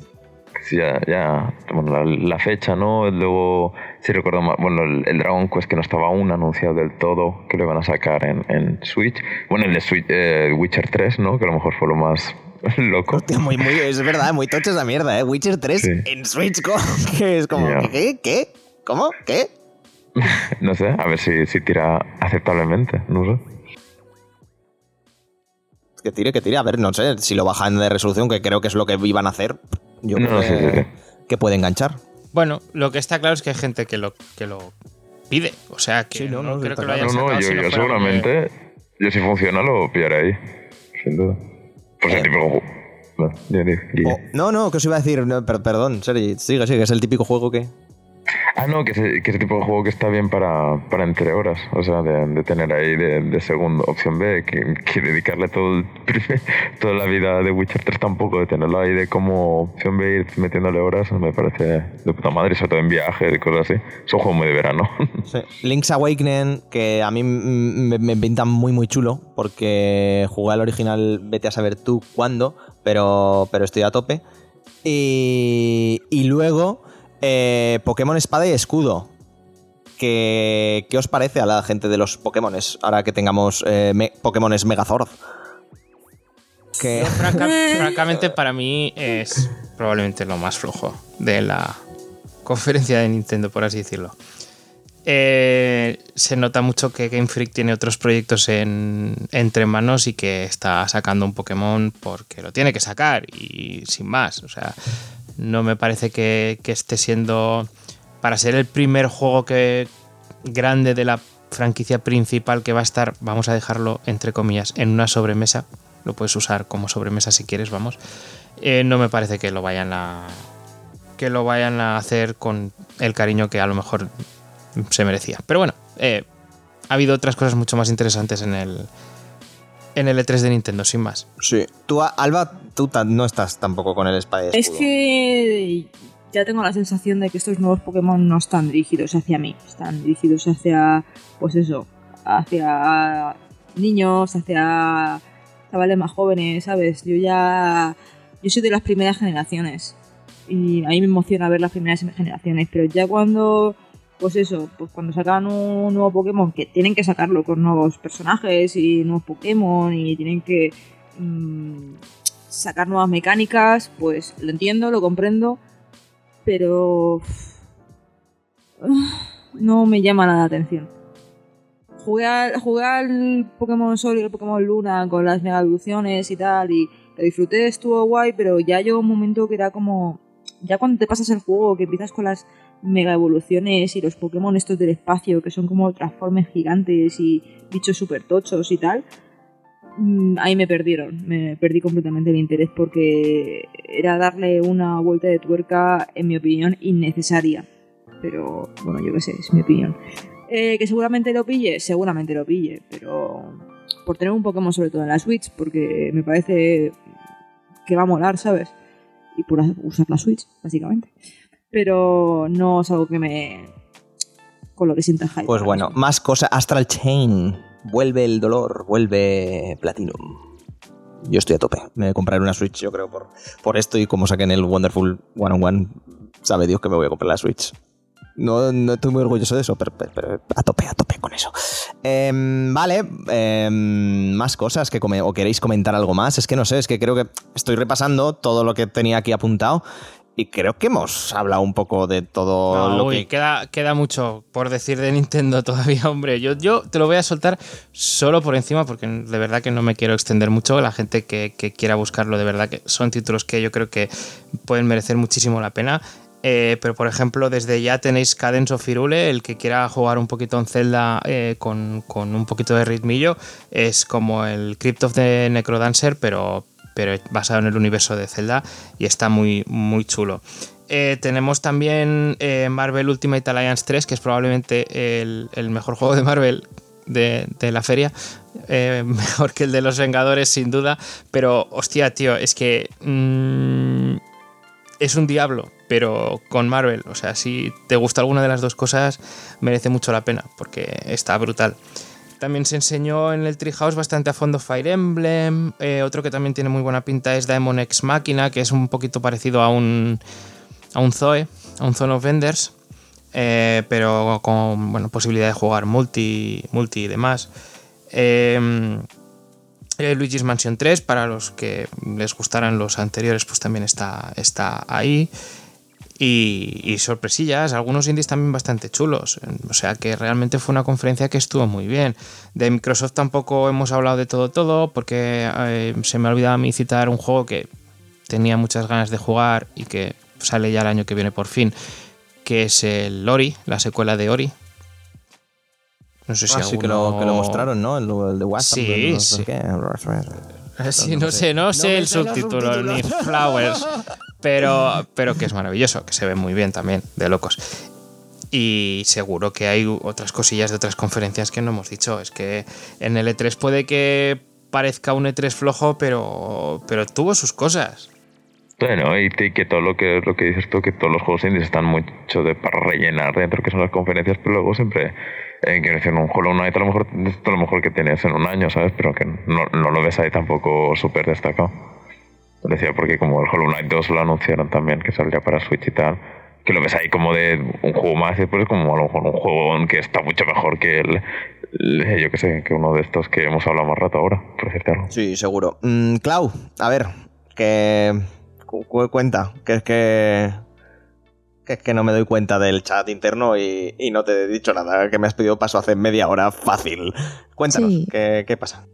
Ya, ya, bueno, la, la fecha, ¿no? Luego, si recuerdo mal, bueno, el, el Dragon Quest que no estaba aún anunciado del todo, que lo iban a sacar en, en Switch. Bueno, el de Switch, eh, Witcher 3, ¿no? Que a lo mejor fue lo más loco. Hostia, muy, muy, es verdad, muy tocha esa mierda, ¿eh? Witcher 3 Sí. en Switch, que es como. ¿qué? ¿Qué? ¿Cómo? ¿Qué? No sé, a ver si, si tira aceptablemente, no sé. Que tire, que tire. A ver, no sé, si lo bajan de resolución, que creo que es lo que iban a hacer, yo No, creo que, sí, sí, sí. que puede enganchar. Bueno, lo que está claro es que hay gente que lo, que lo pide. O sea, que Sí, no, no, no, creo que lo hayan No, no, sacado yo, seguramente, yo si funciona lo pillaré ahí, sin duda. Pues el Eh. típico juego. Bueno, ya di- di- O- no, no, que os iba a decir, no, per- perdón, Sergi, sigue, sigue, es el típico juego que... Ah, no, que que ese tipo de juego que está bien para, para entre horas, o sea, de, tener ahí de, de segundo. Opción B, que, dedicarle todo el toda la vida de Witcher 3 tampoco, de tenerlo ahí de como opción B ir metiéndole horas, me parece de puta madre, sobre todo en viajes y cosas así. Es un juego muy de verano. Link's Awakening, que a mí me, me pinta muy muy chulo, porque jugué al original, vete a saber tú cuándo, pero, pero estoy a tope. Y luego eh, Pokémon Espada y Escudo. Que, ¿Qué os parece a la gente de los Pokémones ahora que tengamos eh, me- Pokémones Megazord? Que, Franca- francamente, para mí es probablemente lo más flojo de la conferencia de Nintendo, por así decirlo. Eh, se nota mucho que Game Freak tiene otros proyectos en- entre manos y que está sacando un Pokémon porque lo tiene que sacar y sin más. O sea, no me parece que, que esté siendo. Para ser el primer juego que grande de la franquicia principal que va a estar, vamos a dejarlo entre comillas, en una sobremesa. Lo puedes usar como sobremesa si quieres, vamos. Eh, no me parece que lo vayan a. que lo vayan a hacer con el cariño que a lo mejor se merecía. Pero bueno, eh, ha habido otras cosas mucho más interesantes en el. En el E3 de Nintendo, sin más. sí. Tú, Alba, tú no estás tampoco con el Espada Es que ya tengo la sensación de que estos nuevos Pokémon no están dirigidos hacia mí, están dirigidos hacia, pues eso, hacia niños, hacia chavales más jóvenes, ¿sabes? Yo ya, yo soy de las primeras generaciones y a mí me emociona ver las primeras generaciones, pero ya cuando, pues eso, pues cuando sacan un nuevo Pokémon, que tienen que sacarlo con nuevos personajes y nuevos Pokémon y tienen que mm, sacar nuevas mecánicas, pues lo entiendo, lo comprendo, pero no me llama nada la atención. Jugué al, al Pokémon Sol y el Pokémon Luna con las mega evoluciones y tal, y lo disfruté, estuvo guay, pero ya llegó un momento que era como. Ya cuando te pasas el juego, que empiezas con las mega evoluciones y los Pokémon estos del espacio, que son como transformes gigantes y bichos super tochos y tal, ahí me perdieron. Me perdí completamente el interés porque era darle una vuelta de tuerca, en mi opinión, innecesaria. Pero bueno, yo qué sé, es mi opinión. Eh, que seguramente lo pille, seguramente lo pille, pero por tener un Pokémon sobre todo en la Switch, porque me parece que va a molar, ¿sabes? Y por usar la Switch, básicamente. Pero no es algo que me... con lo que sienta hype. Pues bueno, más cosas. Astral Chain. Vuelve el dolor, vuelve Platinum. Yo estoy a tope. Me voy a comprar una Switch, yo creo, por, por esto. Y como saquen el Wonderful One on One, sabe Dios que me voy a comprar la Switch. No, no estoy muy orgulloso de eso, pero a tope, a tope con eso. Em, vale, em, más cosas que come- o queréis comentar algo más. Es que no sé, es que creo que estoy repasando todo lo que tenía aquí apuntado y creo que hemos hablado un poco de todo No, lo uy, que queda, queda mucho por decir de Nintendo todavía, hombre. Yo, yo te lo voy a soltar solo por encima porque de verdad que no me quiero extender mucho. La gente que, que quiera buscarlo, de verdad que son títulos que yo creo que pueden merecer muchísimo la pena. Eh, pero por ejemplo, desde ya tenéis Cadence of Hyrule, el que quiera jugar un poquito en Zelda eh, con, con un poquito de ritmillo, es como el Crypt of the Necrodancer, pero, pero basado en el universo de Zelda y está muy, muy chulo. Eh, tenemos también eh, Marvel Ultimate Alliance 3, que es probablemente el, mejor juego de Marvel de, de la feria. Eh, mejor que el de los Vengadores, sin duda. Pero, hostia, tío, es que. mm, es un diablo, pero con Marvel. O sea, si te gusta alguna de las dos cosas, merece mucho la pena, porque está brutal. También se enseñó en el Treehouse bastante a fondo Fire Emblem. eh, otro que también tiene muy buena pinta es Daemon X Machina, que es un poquito parecido a un, a un Zoe, a un Zone of Enders, eh, pero con bueno, posibilidad de jugar multi, multi y demás. Eh, eh, Luigi's Mansion 3, para los que les gustaran los anteriores, pues también está, está ahí. Y, y sorpresillas, algunos indies también bastante chulos. O sea que realmente fue una conferencia que estuvo muy bien. De Microsoft tampoco hemos hablado de todo todo, porque eh, se me ha olvidado a mí citar un juego que tenía muchas ganas de jugar y que sale ya el año que viene por fin, que es el Ori, la secuela de Ori. No sé si Ah, sí que lo, alguno- que lo mostraron, ¿no? El, el de WhatsApp. Sí, no sé sí. qué. Sí, no sé, no sé el sé los subtítulo ni. Flowers, pero, pero que es maravilloso, que se ve muy bien también, de locos. Y seguro que hay otras cosillas de otras conferencias que no hemos dicho. Es que en el E3 puede que parezca un E3 flojo, pero, pero tuvo sus cosas. Bueno, y que todo lo que lo que dices tú, que todos los juegos indies están mucho de para rellenar dentro que son las conferencias, pero luego siempre, eh, quiero decir, un Hollow Knight a lo mejor es lo mejor que tienes en un año, ¿sabes? Pero que no, no lo ves ahí tampoco súper destacado. Decía porque como el Hollow Knight 2 lo anunciaron también, que saldría para Switch y tal, que lo ves ahí como de un juego más y después como a lo mejor un juego que está mucho mejor que el, el- yo que sé, que uno de estos que hemos hablado más rato ahora, por decirte algo. Sí, seguro. Mm, Clau, a ver, que cu- cu- cuenta, que es que que es que no me doy cuenta del chat interno y, y no te he dicho nada, que me has pedido paso hace media hora fácil. Cuéntanos, Sí. ¿qué, qué pasa?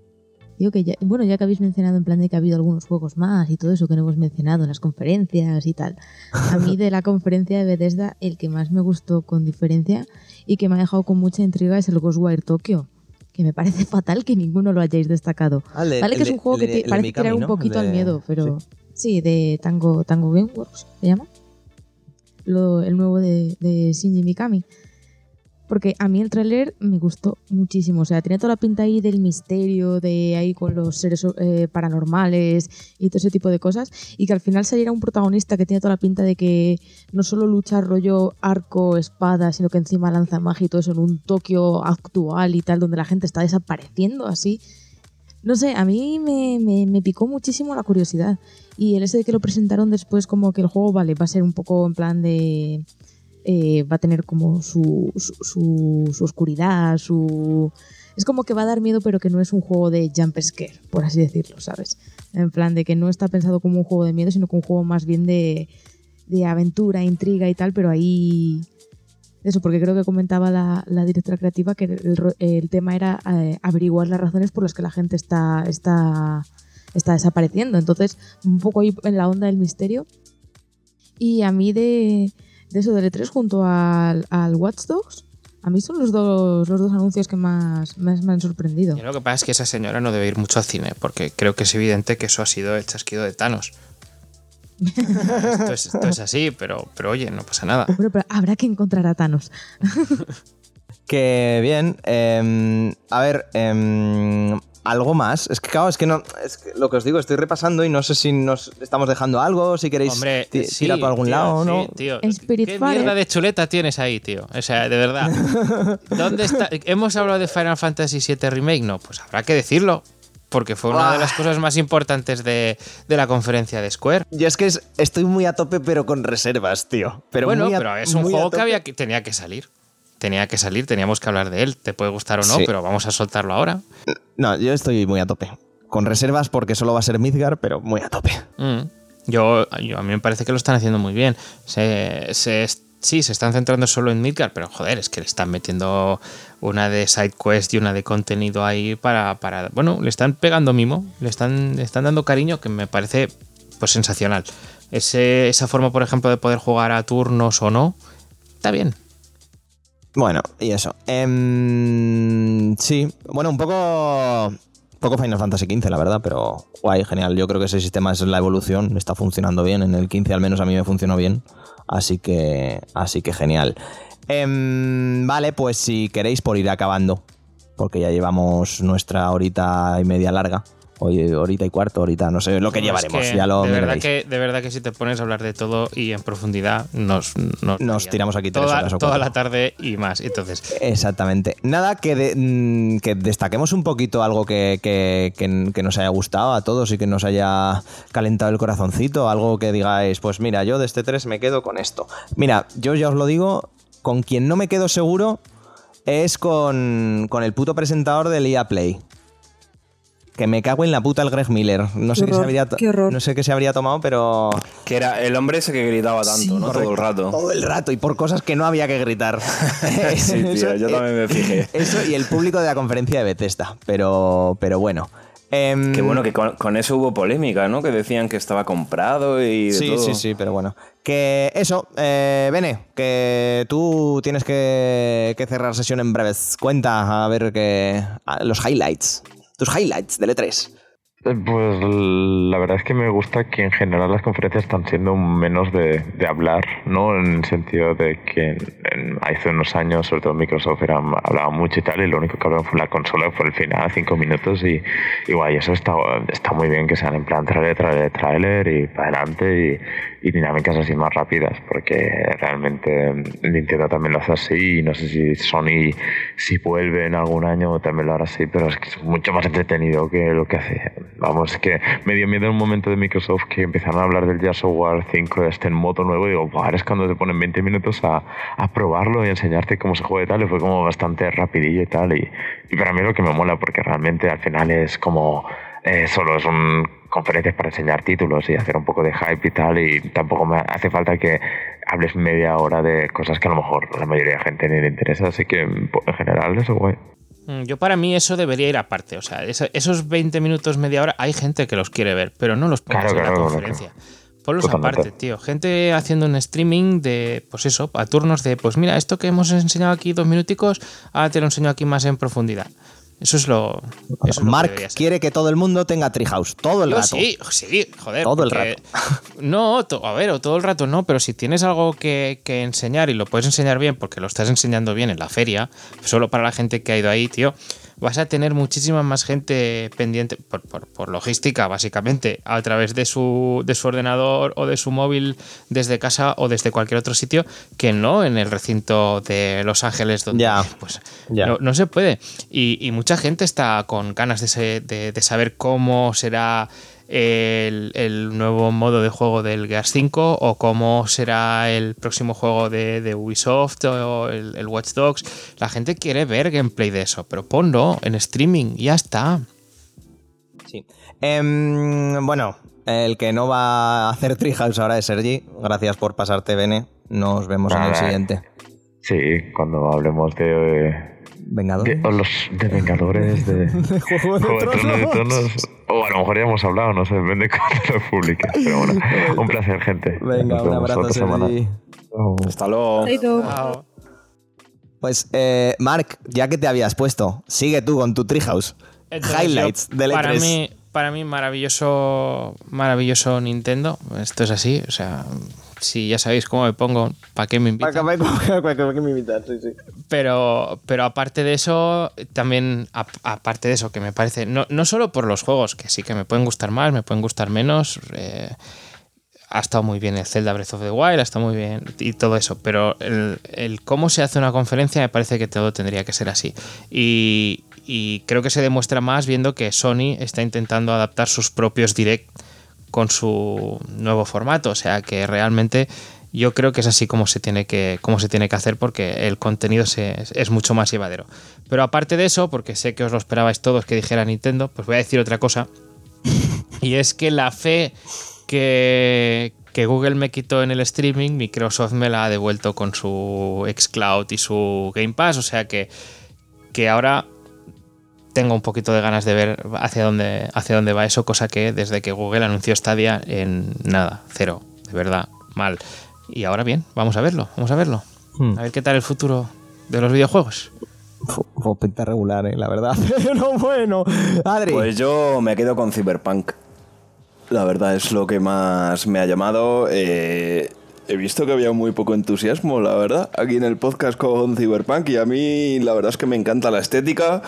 Digo que ya, bueno, ya que habéis mencionado en plan de que ha habido algunos juegos más y todo eso que no hemos mencionado en las conferencias y tal. A mí de la conferencia de Bethesda, el que más me gustó con diferencia y que me ha dejado con mucha intriga es el Ghostwire Tokyo. Que me parece fatal que ninguno lo hayáis destacado. vale que es un juego que te- parece tirar un poquito al miedo, pero sí, de Tango, Tango Gameworks, ¿se llama? Lo- el nuevo de, de Shinji Mikami. Porque a mí el tráiler me gustó muchísimo. O sea, tenía toda la pinta ahí del misterio, de ahí con los seres eh, paranormales y todo ese tipo de cosas. Y que al final saliera un protagonista que tiene toda la pinta de que no solo lucha rollo arco, espada, sino que encima lanza magia y todo eso en un Tokio actual y tal, donde la gente está desapareciendo así. No sé, a mí me, me- picó muchísimo la curiosidad. Y el ese de que lo presentaron después como que el juego, vale, va a ser un poco en plan de... eh, va a tener como su, su, su- su oscuridad, su... Es como que va a dar miedo, pero que no es un juego de jump scare, por así decirlo, ¿sabes? En plan de que no está pensado como un juego de miedo, sino como un juego más bien de, de aventura, intriga y tal, pero ahí... Eso, porque creo que comentaba la, la directora creativa que el, el tema era eh, averiguar las razones por las que la gente está, está, está desapareciendo. Entonces, un poco ahí en la onda del misterio. Y a mí de, de eso del E3 junto al, al Watch Dogs, a mí son los dos, los dos anuncios que más, más me han sorprendido. Y lo que pasa es que esa señora no debe ir mucho al cine, porque creo que es evidente que eso ha sido el chasquido de Thanos. esto, es, esto es así, pero, pero oye, no pasa nada. Bueno, pero habrá que encontrar a Thanos. Que bien. em, a ver, em, algo más. Es que, claro, es que no. Es que lo que os digo, estoy repasando y no sé si nos estamos dejando algo, si queréis Hombre, sí, tirar por algún tío, lado o sí, no. tío. ¿Qué mierda de chuleta tienes ahí, tío? O sea, de verdad. ¿Dónde está? ¿Hemos hablado de Final Fantasy VII Remake? No, pues habrá que decirlo. Porque fue una de las cosas más importantes de, de la conferencia de Square. Yo es que es- estoy muy a tope, pero con reservas, tío. Pero bueno, muy a- pero es un juego que había que tenía que salir. Tenía que salir, teníamos que hablar de él. Te puede gustar o no, Sí. pero vamos a soltarlo ahora. No, yo estoy muy a tope. Con reservas porque solo va a ser Midgar, pero muy a tope. Mm. Yo, yo- a mí me parece que lo están haciendo muy bien. Se, se- sí, se están centrando solo en Midgar, pero joder, es que le están metiendo una de side quest y una de contenido ahí para, para bueno, le están pegando mimo, le están, le están dando cariño que me parece pues sensacional. Ese- esa forma, por ejemplo, de poder jugar a turnos o no, está bien. Bueno, y eso. Em, sí, bueno, un poco. Poco Final Fantasy XV, la verdad, pero guay, genial. Yo creo que ese sistema es la evolución, está funcionando bien. En el 15 al menos a mí me funcionó bien. Así que. Así que genial. Em, vale, pues si queréis por ir acabando. Porque ya llevamos nuestra horita y media larga. Oye, horita y cuarto, horita, no sé lo que No, es llevaremos. que ya lo de, verdad que, de verdad que si te pones a hablar de todo y en profundidad, nos, nos, Nos tiramos aquí tres toda, horas o toda la tarde y más. Entonces, Exactamente. Nada, que, de- mm, que destaquemos un poquito algo que, que- que- que nos haya gustado a todos y que nos haya calentado el corazoncito, algo que digáis, pues mira, yo de este 3 me quedo con esto. Mira, yo ya os lo digo, con quien no me quedo seguro es con, con el puto presentador del EA Play. Que me cago en la puta el Greg Miller. No sé, Qué qué se habría qué no sé qué se habría tomado, pero Que era el hombre ese que gritaba tanto, ¿no? Todo el rato. todo el rato y por cosas que no había que gritar. Sí, tío, Eso- yo también me fijé. Eso y el público de la conferencia de Bethesda. Pero, pero bueno. Em, Qué bueno que con, con eso hubo polémica, ¿no? Que decían que estaba comprado y de Sí, todo. sí, sí, pero bueno. Que eso, eh, Bene, que tú tienes que, que cerrar sesión en breves. Cuenta, a ver que. a los highlights. Tus highlights del E3. Eh, Pues la verdad es que me gusta que en general las conferencias están siendo menos de, de hablar, ¿no? En el sentido de que en- en- hace unos años, sobre todo Microsoft, era, hablaba mucho y tal, y lo único que hablaban fue la consola, fue el final, cinco minutos, y, y guay, eso está, está muy bien que sean en plan trailer, trailer, trailer, y para adelante, y, dinámicas así más rápidas, porque realmente Nintendo también lo hace así, y no sé si Sony, si vuelve en algún año, también lo hará así, pero es que es mucho más entretenido que lo que hace. Vamos, es que me dio miedo en un momento de Microsoft que empezaron a hablar del Gears of War 5 este en modo nuevo y digo, "Buah, ahora es cuando te ponen 20 minutos a, probarlo y enseñarte cómo se juega y tal, y fue como bastante rapidillo y tal, y, y para mí lo que me mola, porque realmente al final es como, eh, solo son conferencias para enseñar títulos y hacer un poco de hype y tal, y tampoco me hace falta que hables media hora de cosas que a lo mejor la mayoría de gente ni le interesa, así que en general eso guay. Mm, Yo para mí eso debería ir aparte. O sea, esos 20 minutos, media hora, hay gente que los quiere ver, pero no los pones Claro, en la claro. conferencia. Ponlos Totalmente. aparte, tío. Gente haciendo un streaming de, pues eso, a turnos de, pues mira, esto que hemos enseñado aquí dos minuticos, ahora te lo enseño aquí más en profundidad. Eso es lo. Eso es lo que Mark ser. quiere que todo el mundo tenga Treehouse, todo el Yo rato. sí, sí, joder. Todo el porque- No, a ver, o todo el rato no, pero si tienes algo que, que enseñar y lo puedes enseñar bien porque lo estás enseñando bien en la feria, solo para la gente que ha ido ahí, tío, vas a tener muchísima más gente pendiente, por, por- por logística, básicamente, a través de su, de su ordenador o de su móvil desde casa o desde cualquier otro sitio, que no en el recinto de Los Ángeles, donde pues ya. no, no se puede. Y, y mucha gente está con ganas de, se- de- de saber cómo será el, el nuevo modo de juego del Gears 5 o cómo será el próximo juego de, de Ubisoft o el, el Watch Dogs. La gente quiere ver gameplay de eso, pero ponlo en streaming y ya está. Sí. Em, bueno, el que no va a hacer Treehouse ahora es Sergi. Gracias por pasarte, Bene. Nos vemos en el siguiente. Sí, cuando hablemos de, Vengadores. de, o los, de Vengadores, de, Juego de Juego de Tronos, de Tronos, O a lo mejor ya hemos hablado, no sé, depende de cuándo lo publiques. Pero bueno, un placer, gente. Venga, un abrazo. Sergi. Chao. Hasta luego. Chaito. Pues, eh, Mark, ya que te habías puesto, sigue tú con tu Treehouse. Entonces, Highlights yo, del E3. para mí, para mí maravilloso, maravilloso Nintendo. Esto es así, o sea, si ya sabéis cómo me pongo, ¿para qué me invitan? Pero, pero aparte de eso, también, ap- aparte de eso, que me parece, no, no solo por los juegos, que sí que me pueden gustar más, me pueden gustar menos, eh, ha estado muy bien el Zelda Breath of the Wild, ha estado muy bien y todo eso, pero el, el cómo se hace una conferencia me parece que todo tendría que ser así. Y, y creo que se demuestra más viendo que Sony está intentando adaptar sus propios direct con su nuevo formato, o sea que realmente yo creo que es así como se tiene que, se tiene que hacer porque el contenido es mucho más llevadero. Pero aparte de eso, porque sé que os lo esperabais todos que dijera Nintendo, pues voy a decir otra cosa. Y es que la fe que, que Google me quitó en el streaming, Microsoft me la ha devuelto con su xCloud y su Game Pass. O sea que, que ahora tengo un poquito de ganas de ver hacia dónde, hacia dónde va eso, cosa que desde que Google anunció Stadia en nada, cero, de verdad, mal. Y ahora bien, vamos a verlo, vamos a verlo. Hmm. A ver qué tal el futuro de los videojuegos. Pinta regular, eh, la verdad. Pero bueno, Adri. Pues yo me quedo con Cyberpunk. La verdad es lo que más me ha llamado. Eh, he visto que había muy poco entusiasmo, la verdad, aquí en el podcast con Cyberpunk. Y a mí, la verdad es que me encanta la estética.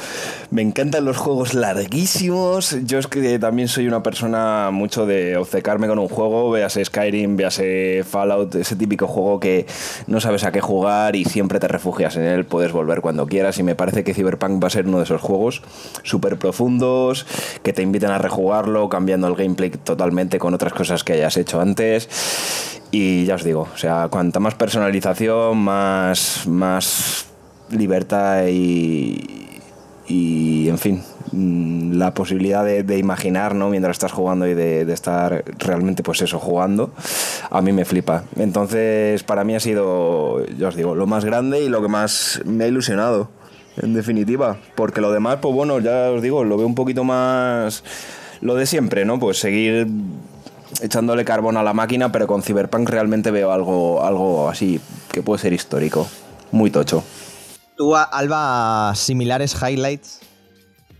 Me encantan los juegos larguísimos. Yo es que también soy una persona mucho de obcecarme con un juego. Véase Skyrim, véase Fallout, ese típico juego que no sabes a qué jugar y siempre te refugias en él. Puedes volver cuando quieras. Y me parece que Cyberpunk va a ser uno de esos juegos súper profundos que te invitan a rejugarlo, cambiando el gameplay totalmente con otras cosas que hayas hecho antes. Y ya os digo, o sea, cuanta más personalización, más, más libertad y, y, en fin, mm, la posibilidad de, de imaginar, ¿no? Mientras estás jugando y de, de estar realmente, pues eso, jugando, a mí me flipa. Entonces, para mí ha sido, ya os digo, lo más grande y lo que más me ha ilusionado, en definitiva. Porque lo demás, pues bueno, ya os digo, lo veo un poquito más lo de siempre, ¿no? Pues seguir echándole carbón a la máquina, pero con Cyberpunk realmente veo algo, algo así que puede ser histórico. Muy tocho. ¿Tú, Alba, similares highlights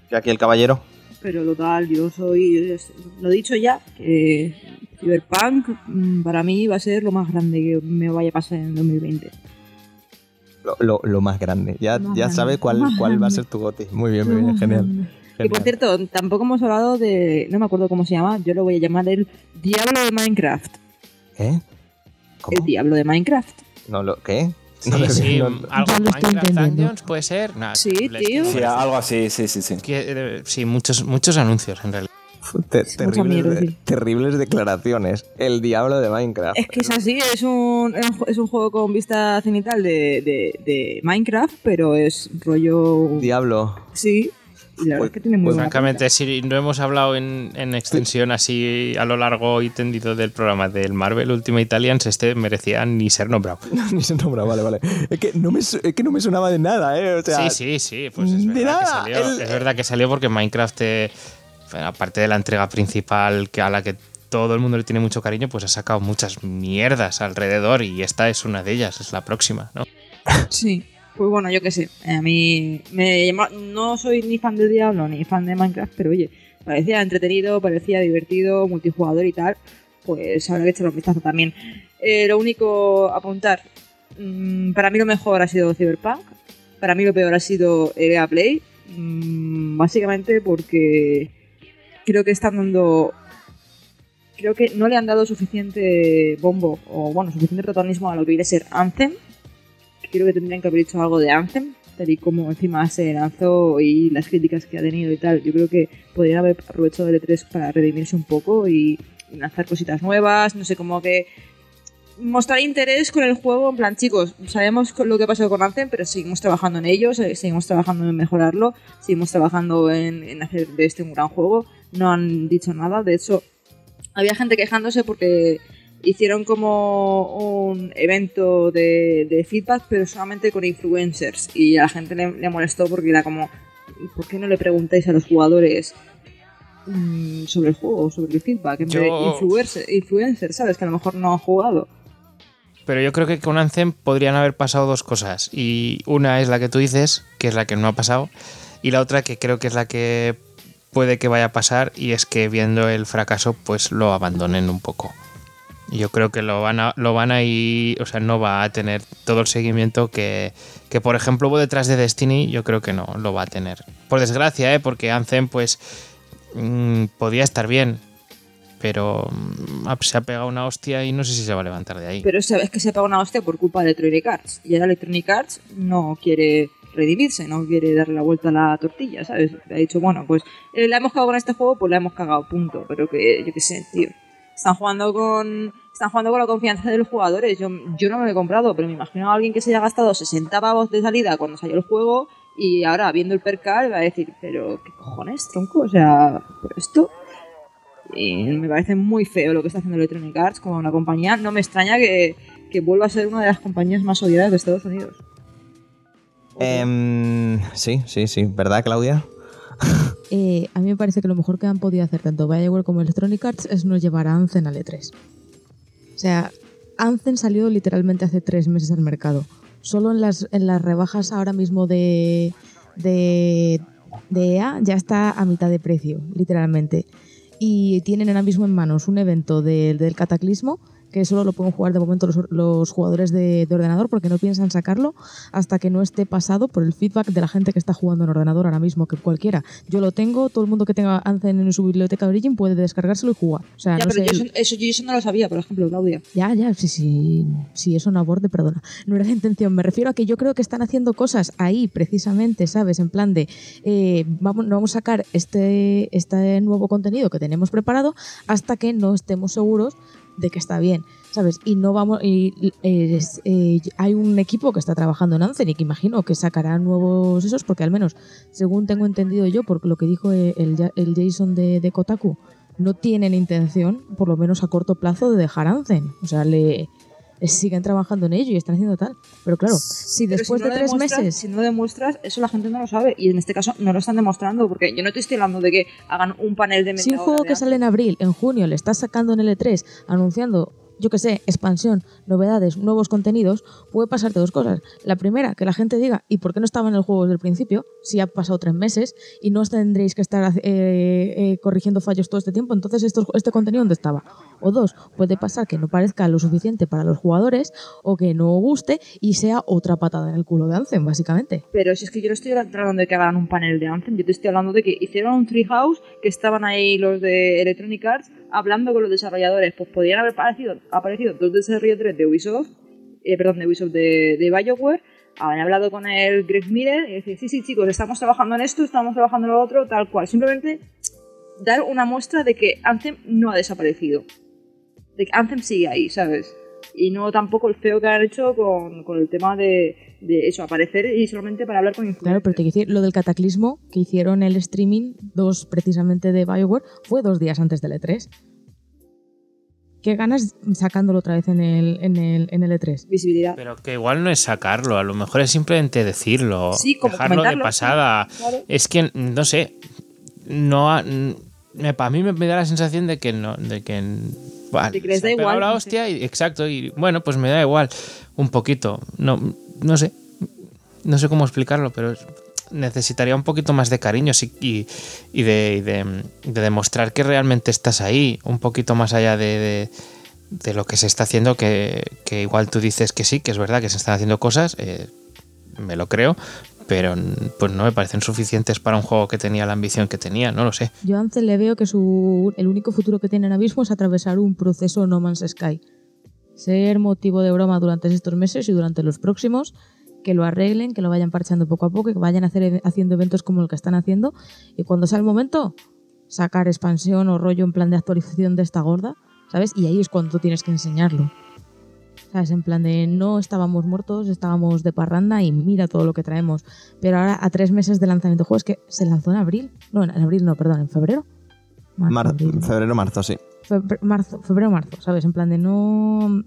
que aquí el caballero? pero total, yo soy. Lo he dicho ya, que Cyberpunk mm, para mí va a ser lo más grande que me vaya a pasar en 2020. Lo, lo- lo más grande. Ya, Más ya grande, sabes cuál, cuál va a ser tu goti. Muy bien, muy bien, genial. Y por Genial. cierto, tampoco hemos hablado de. No me acuerdo cómo se llama, yo lo voy a llamar el Diablo de Minecraft. ¿Qué? ¿Cómo? El Diablo de Minecraft. No, lo, ¿Qué? Sí, No lo- sí, no- algo Minecraft entendiendo. Dungeons puede ser. Nah, Sí, tío. Sí, algo así, sí, sí, sí. que- eh, sí, muchos, muchos anuncios en realidad. Te- terribles, mierda, de- sí. terribles declaraciones. El diablo de Minecraft. Es que es así, es un, es un juego con vista cenital de, de, de Minecraft, pero es rollo. Diablo. Sí, y la verdad es que tiene muy Pues buena Francamente, si no hemos hablado en, en extensión así a lo largo y tendido del programa del Marvel Ultimate Alliance, este merecía ni ser nombrado. Ni se nombra, vale, vale. Es que no me, es que no me sonaba de nada, ¿eh? O sea, sí, sí, sí, pues es de verdad, que nada, salió, el- es verdad que salió porque Minecraft, eh, aparte de la entrega principal que a la que todo el mundo le tiene mucho cariño, pues ha sacado muchas mierdas alrededor y esta es una de ellas, es la próxima, ¿no? Sí, pues bueno, yo qué sé. A mí me llama- no soy ni fan de Diablo ni fan de Minecraft, pero oye, parecía entretenido, parecía divertido, multijugador y tal. Pues habrá que echarle un vistazo también. Eh, lo único apuntar, mm, para mí lo mejor ha sido Cyberpunk, para mí lo peor ha sido EA Play, mm, básicamente porque creo que están dando creo que no le han dado suficiente bombo o bueno suficiente protagonismo a lo que viene a ser Anthem creo que tendrían que haber hecho algo de Anthem, tal y como encima se lanzó y las críticas que ha tenido y tal. Yo creo que podrían haber aprovechado el E3 para redimirse un poco y lanzar cositas nuevas, no sé, como que mostrar interés con el juego, en plan, chicos, sabemos lo que ha pasado con Anthem, pero seguimos trabajando en ello, se- seguimos trabajando en mejorarlo, seguimos trabajando en, en hacer de este un gran juego. No han dicho nada, de hecho, había gente quejándose porque hicieron como un evento de, de feedback, pero solamente con influencers. Y a la gente le, le molestó porque era como, ¿por qué no le preguntáis a los jugadores mm, sobre el juego, sobre el feedback? En vez de influencer, influencers, ¿sabes? Que a lo mejor no han jugado. Pero yo creo que con Anthem podrían haber pasado dos cosas. Y una es la que tú dices, que es la que no ha pasado. Y la otra que creo que es la que puede que vaya a pasar. Y es que viendo el fracaso, pues lo abandonen un poco. Yo creo que lo van a, lo van a ir, o sea, no va a tener todo el seguimiento que, que, por ejemplo, hubo detrás de Destiny, yo creo que no lo va a tener. Por desgracia, ¿eh? porque Anthem, pues, mm, podía estar bien, pero mm, se ha pegado una hostia y no sé si se va a levantar de ahí. Pero sabes que se paga una hostia por culpa de Electronic Arts. Y ahora Electronic Arts no quiere redimirse, no quiere darle la vuelta a la tortilla, ¿sabes? Ha dicho, bueno, pues eh, la hemos cagado con este juego, pues la hemos cagado, punto. Pero que, yo qué sé, tío. Están jugando con. Están jugando con la confianza de los jugadores. Yo, yo no me lo he comprado, pero me imagino a alguien que se haya gastado 60 pavos de salida cuando salió el juego y ahora viendo el percal va a decir, pero ¿qué cojones, tronco? O sea, ¿pero esto? Y me parece muy feo lo que está haciendo Electronic Arts como una compañía. No me extraña que, que vuelva a ser una de las compañías más odiadas de Estados Unidos. Em, sí, sí, sí. ¿Verdad, Claudia? Eh, a mí me parece que lo mejor que han podido hacer tanto Bioware como Electronic Arts es no llevar a Anzen al E3. O sea, Anzen salió literalmente hace tres meses al mercado. Solo en las, en las rebajas ahora mismo de, de, de EA ya está a mitad de precio, literalmente. Y tienen ahora mismo en manos un evento de- del Cataclismo que solo lo pueden jugar de momento los, los jugadores de, de ordenador porque no piensan sacarlo hasta que no esté pasado por el feedback de la gente que está jugando en ordenador ahora mismo, que cualquiera. Yo lo tengo, todo el mundo que tenga Anzen en su biblioteca de Origin puede descargárselo y jugar. O sea, Ya, no pero sé, yo eso, eso- yo eso no lo sabía, por ejemplo, Claudia. ya, ya, sí, sí, sí, eso no aborde, perdona. No era la intención, me refiero a que yo creo que están haciendo cosas ahí, precisamente, ¿sabes? En plan de, eh, vamos, no vamos a sacar este, este nuevo contenido que tenemos preparado hasta que no estemos seguros de que está bien, ¿sabes? Y no vamos, y eh, eh, hay un equipo que está trabajando en Anzen y que imagino que sacará nuevos esos, porque al menos, según tengo entendido yo, por lo que dijo el, el- el Jason de, de Kotaku, no tienen intención, por lo menos a corto plazo, de dejar Anzen. O sea, le, le siguen trabajando en ello y están haciendo tal. Pero claro, si después si no de tres meses... Si no demuestras, eso la gente no lo sabe. Y en este caso no lo están demostrando, porque yo no te estoy hablando de que hagan un panel de media Si un juego que sale en abril, en junio, le estás sacando en el E3, anunciando yo que sé, expansión, novedades, nuevos contenidos, puede pasarte dos cosas. La primera, que la gente diga, ¿y por qué no estaba en el juego desde el principio? Si ha pasado tres meses y no tendréis que estar eh, eh, corrigiendo fallos todo este tiempo, entonces esto, este contenido ¿dónde estaba? O dos, puede pasar que no parezca lo suficiente para los jugadores o que no guste y sea otra patada en el culo de Anthem, básicamente. Pero si es que yo no estoy hablando de que hagan un panel de Anthem, yo te estoy hablando de que hicieron un Treehouse, que estaban ahí los de Electronic Arts hablando con los desarrolladores. Pues podrían haber aparecido, aparecido dos desarrolladores de Ubisoft, eh, perdón, de Ubisoft de, de BioWare, haber hablado con el Greg Miller y decir, sí, sí, chicos, estamos trabajando en esto, estamos trabajando en lo otro, tal cual. Simplemente dar una muestra de que Anthem no ha desaparecido. De que Anthem sigue ahí, ¿sabes? Y no tampoco el feo que han hecho con, con el tema de, de eso, aparecer y solamente para hablar con influencers. Claro, pero te quiero decir, lo del cataclismo que hicieron el streaming, dos precisamente de Bioware, fue dos días antes del E3. ¿Qué ganas sacándolo otra vez en el, en el, en el E3? Visibilidad. Pero que igual no es sacarlo, a lo mejor es simplemente decirlo, Sí, como dejarlo de pasada. claro. Es que, no sé, no ha- me, mí me, me da la sensación de que no, de que vale, se da igual, la hostia y exacto y bueno, pues me da igual un poquito. No, no sé, no sé cómo explicarlo, pero necesitaría un poquito más de cariño y, y de, y de- de demostrar que realmente estás ahí, un poquito más allá de, de- de lo que se está haciendo, que, que igual tú dices que sí, que es verdad que se están haciendo cosas, eh, me lo creo, pero pues no me parecen suficientes para un juego que tenía la ambición que tenía, no lo sé. Yo a Ansel le veo que su, el único futuro que tiene en Abismo es atravesar un proceso No Man's Sky. Ser motivo de broma durante estos meses y durante los próximos, que lo arreglen, que lo vayan parchando poco a poco, que vayan hacer, haciendo eventos como el que están haciendo y cuando sea el momento, sacar expansión o rollo en plan de actualización de esta gorda, ¿sabes? Y ahí es cuando tienes que enseñarlo. ¿Sabes? En plan de no estábamos muertos, estábamos de parranda y mira todo lo que traemos. Pero ahora a tres meses de lanzamiento de juego es que se lanzó en abril. No, en abril no, perdón, en febrero. Marzo, Mar- abril. febrero, marzo, sí. Febre- marzo, febrero, marzo, ¿sabes? En plan de no.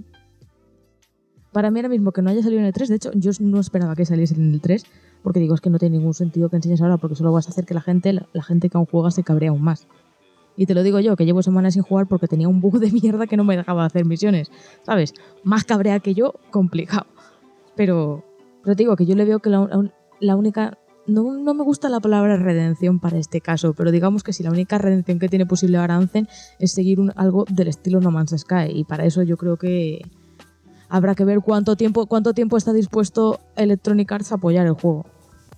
Para mí ahora mismo que no haya salido en el 3, de hecho, yo no esperaba que saliese en el 3, porque digo, es que no tiene ningún sentido que enseñes ahora, porque solo vas a hacer que la gente, la, la gente que aún juega se cabrea aún más. Y te lo digo yo, que llevo semanas sin jugar porque tenía un bug de mierda que no me dejaba hacer misiones, ¿sabes? Más cabrea que yo, complicado. Pero, te digo que yo le veo que la, única. No, no me gusta la palabra redención para este caso, pero digamos que si la única redención que tiene posible ahora es seguir algo del estilo No Man's Sky. Y para eso yo creo que habrá que ver cuánto tiempo, cuánto tiempo está dispuesto Electronic Arts a apoyar el juego.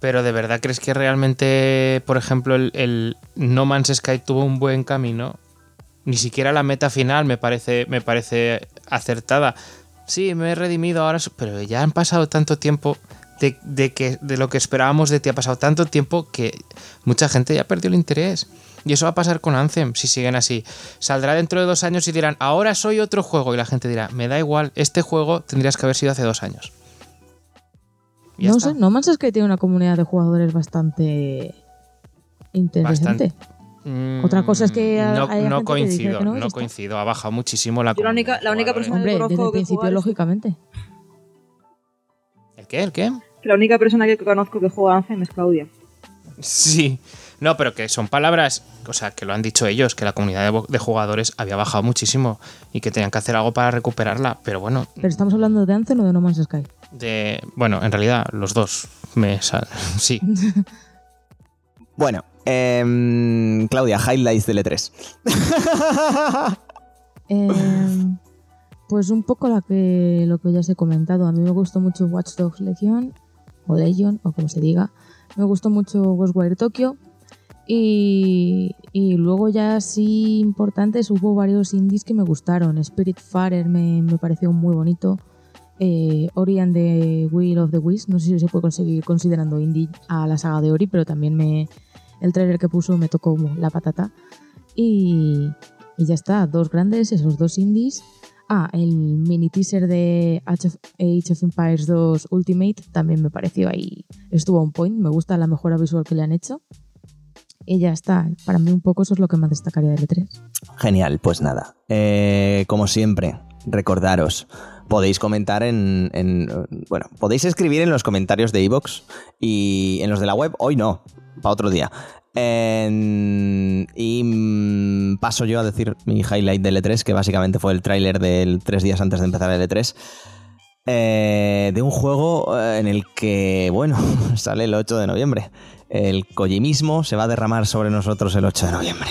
Pero de verdad crees que realmente, por ejemplo, el, No Man's Sky tuvo un buen camino. Ni siquiera la meta final me parece, me parece acertada. Sí, me he redimido ahora, pero ya han pasado tanto tiempo de, de que, de lo que esperábamos de ti. Ha pasado tanto tiempo que mucha gente ya perdió el interés. Y eso va a pasar con Anthem si siguen así. Saldrá dentro de dos años y dirán, ahora soy otro juego. Y la gente dirá, me da igual, este juego tendrías que haber sido hace dos años. Ya no está. sé, No Man's Sky tiene una comunidad de jugadores bastante interesante. Mm, Otra cosa es que no, haya no gente que coincido, que no, no coincido. Ha bajado muchísimo la Yo la única- comunidad la única persona- Hombre, conozco desde el que principio, jugar lógicamente. ¿El qué? ¿El qué? Que la única persona que conozco que juega Anthem es Claudia. Sí. No, pero que son palabras, o sea, que lo han dicho ellos, que la comunidad de jugadores había bajado muchísimo y que tenían que hacer algo para recuperarla. Pero bueno, Pero estamos hablando de Anthem o de No Man's Sky. De, bueno, en realidad los dos me sal- sí. Bueno, em, Claudia, highlights del E E3. Eh, pues un poco la que, lo que ya os he comentado. A mí me gustó mucho Watch Dogs Legion, o Legion, o como se diga. Me gustó mucho Ghostwire Tokyo. Y, y luego ya sí importantes, hubo varios indies que me gustaron. Spiritfarer me, me pareció muy bonito. Eh, Ori and the Will of the Wisps, no sé si se puede conseguir considerando indie a la saga de Ori, pero también me, el trailer que puso me tocó la patata. Y, ya está, dos grandes, esos dos indies. Ah, el mini teaser de Age of, Age of Empires 2 Ultimate también me pareció ahí, estuvo on point, me gusta la mejora visual que le han hecho. Y ya está, para mí un poco eso es lo que más destacaría del E3. Genial, pues nada. Eh, como siempre, recordaros, podéis comentar en, en, Bueno, podéis escribir en los comentarios de iVoox y en los de la web, hoy no, para otro día. En- y mm, paso yo a decir mi highlight del E3, que básicamente fue el tráiler del tres días antes de empezar el E3. eh, de un juego eh, en el que, bueno, sale el 8 de noviembre. El Kojimismo se va a derramar sobre nosotros el 8 de noviembre.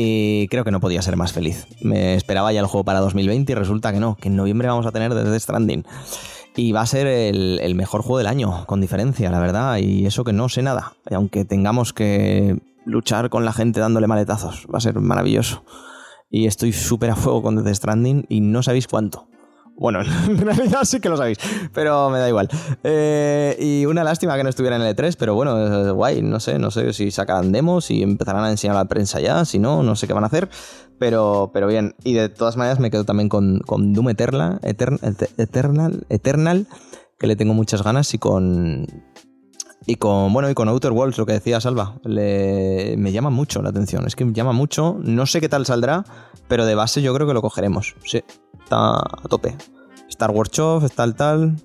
Y creo que no podía ser más feliz. Me esperaba ya el juego para 2020 y resulta que no, que en noviembre vamos a tener Death Stranding. Y va a ser el, el mejor juego del año, con diferencia, la verdad. Y eso que no sé nada. Y aunque tengamos que luchar con la gente dándole maletazos, va a ser maravilloso. Y estoy súper a fuego con Death Stranding y no sabéis cuánto. Bueno, en realidad sí que lo sabéis, pero me da igual. Eh, y una lástima que no estuviera en el E3, pero bueno, guay, no sé, no sé si sacarán demos, si empezarán a enseñar a la prensa ya, si no, no sé qué van a hacer, pero, pero bien. Y de todas maneras me quedo también con, con Doom Eternal, Etern- Ete- Eternal, Eternal, que le tengo muchas ganas, y con... Y con, bueno, y con Outer Worlds, lo que decía Salva, le, me llama mucho la atención. Es que me llama mucho. No sé qué tal saldrá, pero de base yo creo que lo cogeremos. Sí, está a tope. Star Wars Chof, está tal.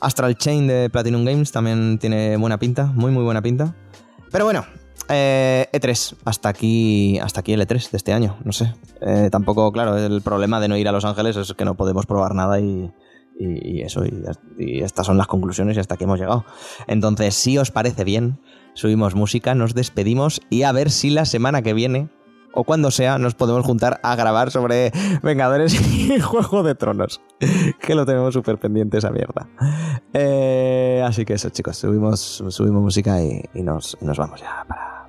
Astral Chain de Platinum Games también tiene buena pinta, muy muy buena pinta. Pero bueno, eh, E3, hasta aquí, hasta aquí el E3 de este año, no sé. Eh, tampoco, claro, el problema de no ir a Los Ángeles es que no podemos probar nada y, y- eso, y, estas son las conclusiones y hasta aquí hemos llegado. Entonces, si os parece bien, subimos música, nos despedimos y a ver si la semana que viene o cuando sea nos podemos juntar a grabar sobre Vengadores y Juego de Tronos. Que lo tenemos súper pendiente esa mierda. Eh, así que eso, chicos, subimos, subimos música y, y nos, nos vamos ya para,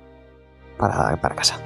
para, para casa.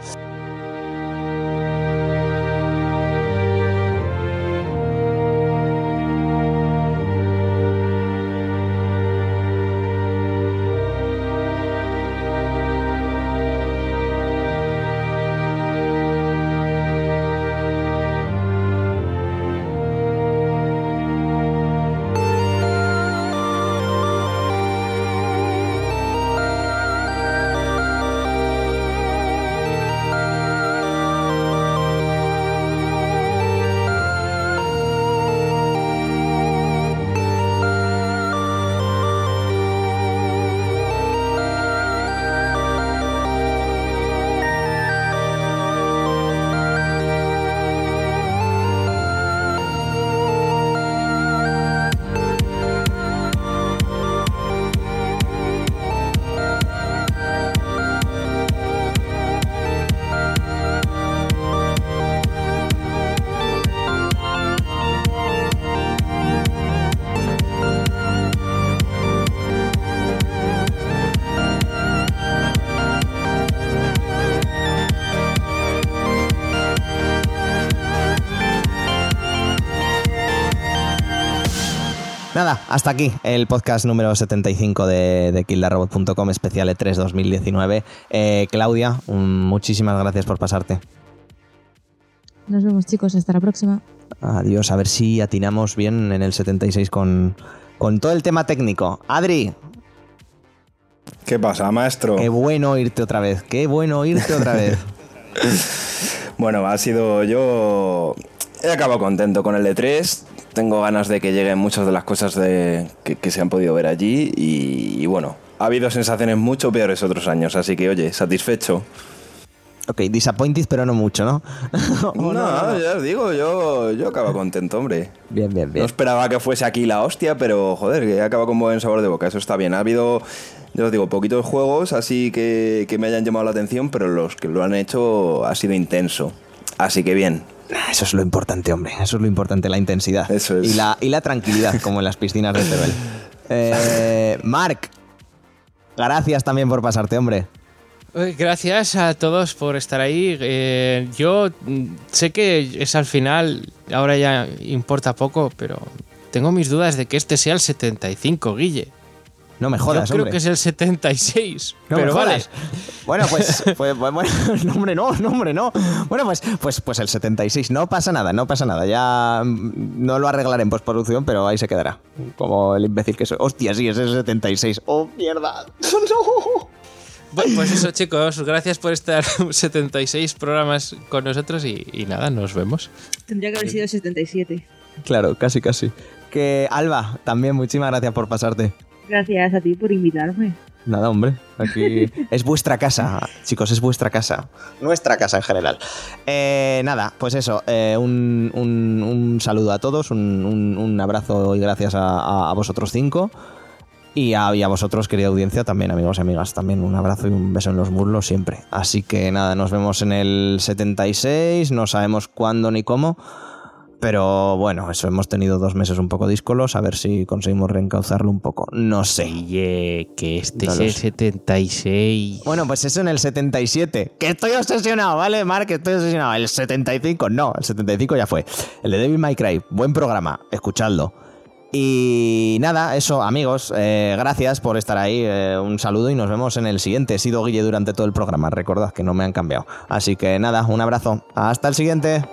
Nada, hasta aquí el podcast número 75 de, de killarobot.com especial E3 2019. Eh, Claudia, un- muchísimas gracias por pasarte. Nos vemos, chicos. Hasta la próxima. Adiós, a ver si atinamos bien en el 76 con, con todo el tema técnico. Adri, ¿Qué pasa, maestro? qué bueno oírte otra vez, qué bueno oírte otra vez. Bueno, ha sido yo. He acabado contento con el E3. Tengo ganas de que lleguen muchas de las cosas de, que, que se han podido ver allí. Y, y bueno, ha habido sensaciones mucho peores otros años. Así que, oye, satisfecho. Ok, disappointed, pero no mucho, ¿no? No, ya os digo, yo, yo acabo contento, hombre. Bien, bien, No bien. esperaba que fuese aquí la hostia, pero joder, que acaba con buen sabor de boca. Eso está bien. Ha habido, yo os digo, poquitos juegos así que, que me hayan llamado la atención, pero los que lo han hecho ha sido intenso. Así que bien. Eso es lo importante, hombre. Eso es lo importante, la intensidad. Eso es. Y la, y la tranquilidad, como en las piscinas de Teruel. Eh, Marc, gracias también por pasarte, hombre. Eh, Gracias a todos por estar ahí. Eh, yo sé que es al final, ahora ya importa poco, pero tengo mis dudas de que este sea el 75, Guille. No me jodas, yo creo hombre. que es el 76. No me pero vale. Bueno, pues, pues, pues, bueno, no, hombre, no, no, hombre, no. Bueno, pues, pues, pues el 76. No pasa nada, no pasa nada. Ya mm, no lo arreglaré en postproducción, pero ahí se quedará. Como el imbécil que soy. Hostia, sí, es el 76. Oh, mierda. No. Bueno, pues eso, chicos. Gracias por estar 76 programas con nosotros y, y nada, nos vemos. Tendría que haber sido 77. Claro, casi, casi. Que Alba, también muchísimas gracias por pasarte. Gracias a ti por invitarme. Nada, hombre. Aquí es vuestra casa, chicos, es vuestra casa. Nuestra casa en general. Eh, nada, pues eso. eh, un, un- un saludo a todos, un, un- un abrazo y gracias a, a- a vosotros cinco. Y a, y a vosotros, querida audiencia, también, amigos y amigas, también un abrazo y un beso en los muslos siempre. Así que nada, nos vemos en el 76, no sabemos cuándo ni cómo. Pero bueno, eso hemos tenido dos meses un poco díscolos, a ver si conseguimos reencauzarlo un poco. No sé. Oye, que este No es el sé. 76. Bueno, pues eso en el 77. Que estoy obsesionado, ¿vale, Mark? Que estoy obsesionado. El 75, no, el 75 ya fue. El de Devil May Cry, buen programa, escuchadlo. Y nada, eso, amigos, eh, gracias por estar ahí. eh, un saludo y nos vemos en el siguiente. He sido Guille durante todo el programa, recordad que no me han cambiado. Así que nada, un abrazo. Hasta el siguiente.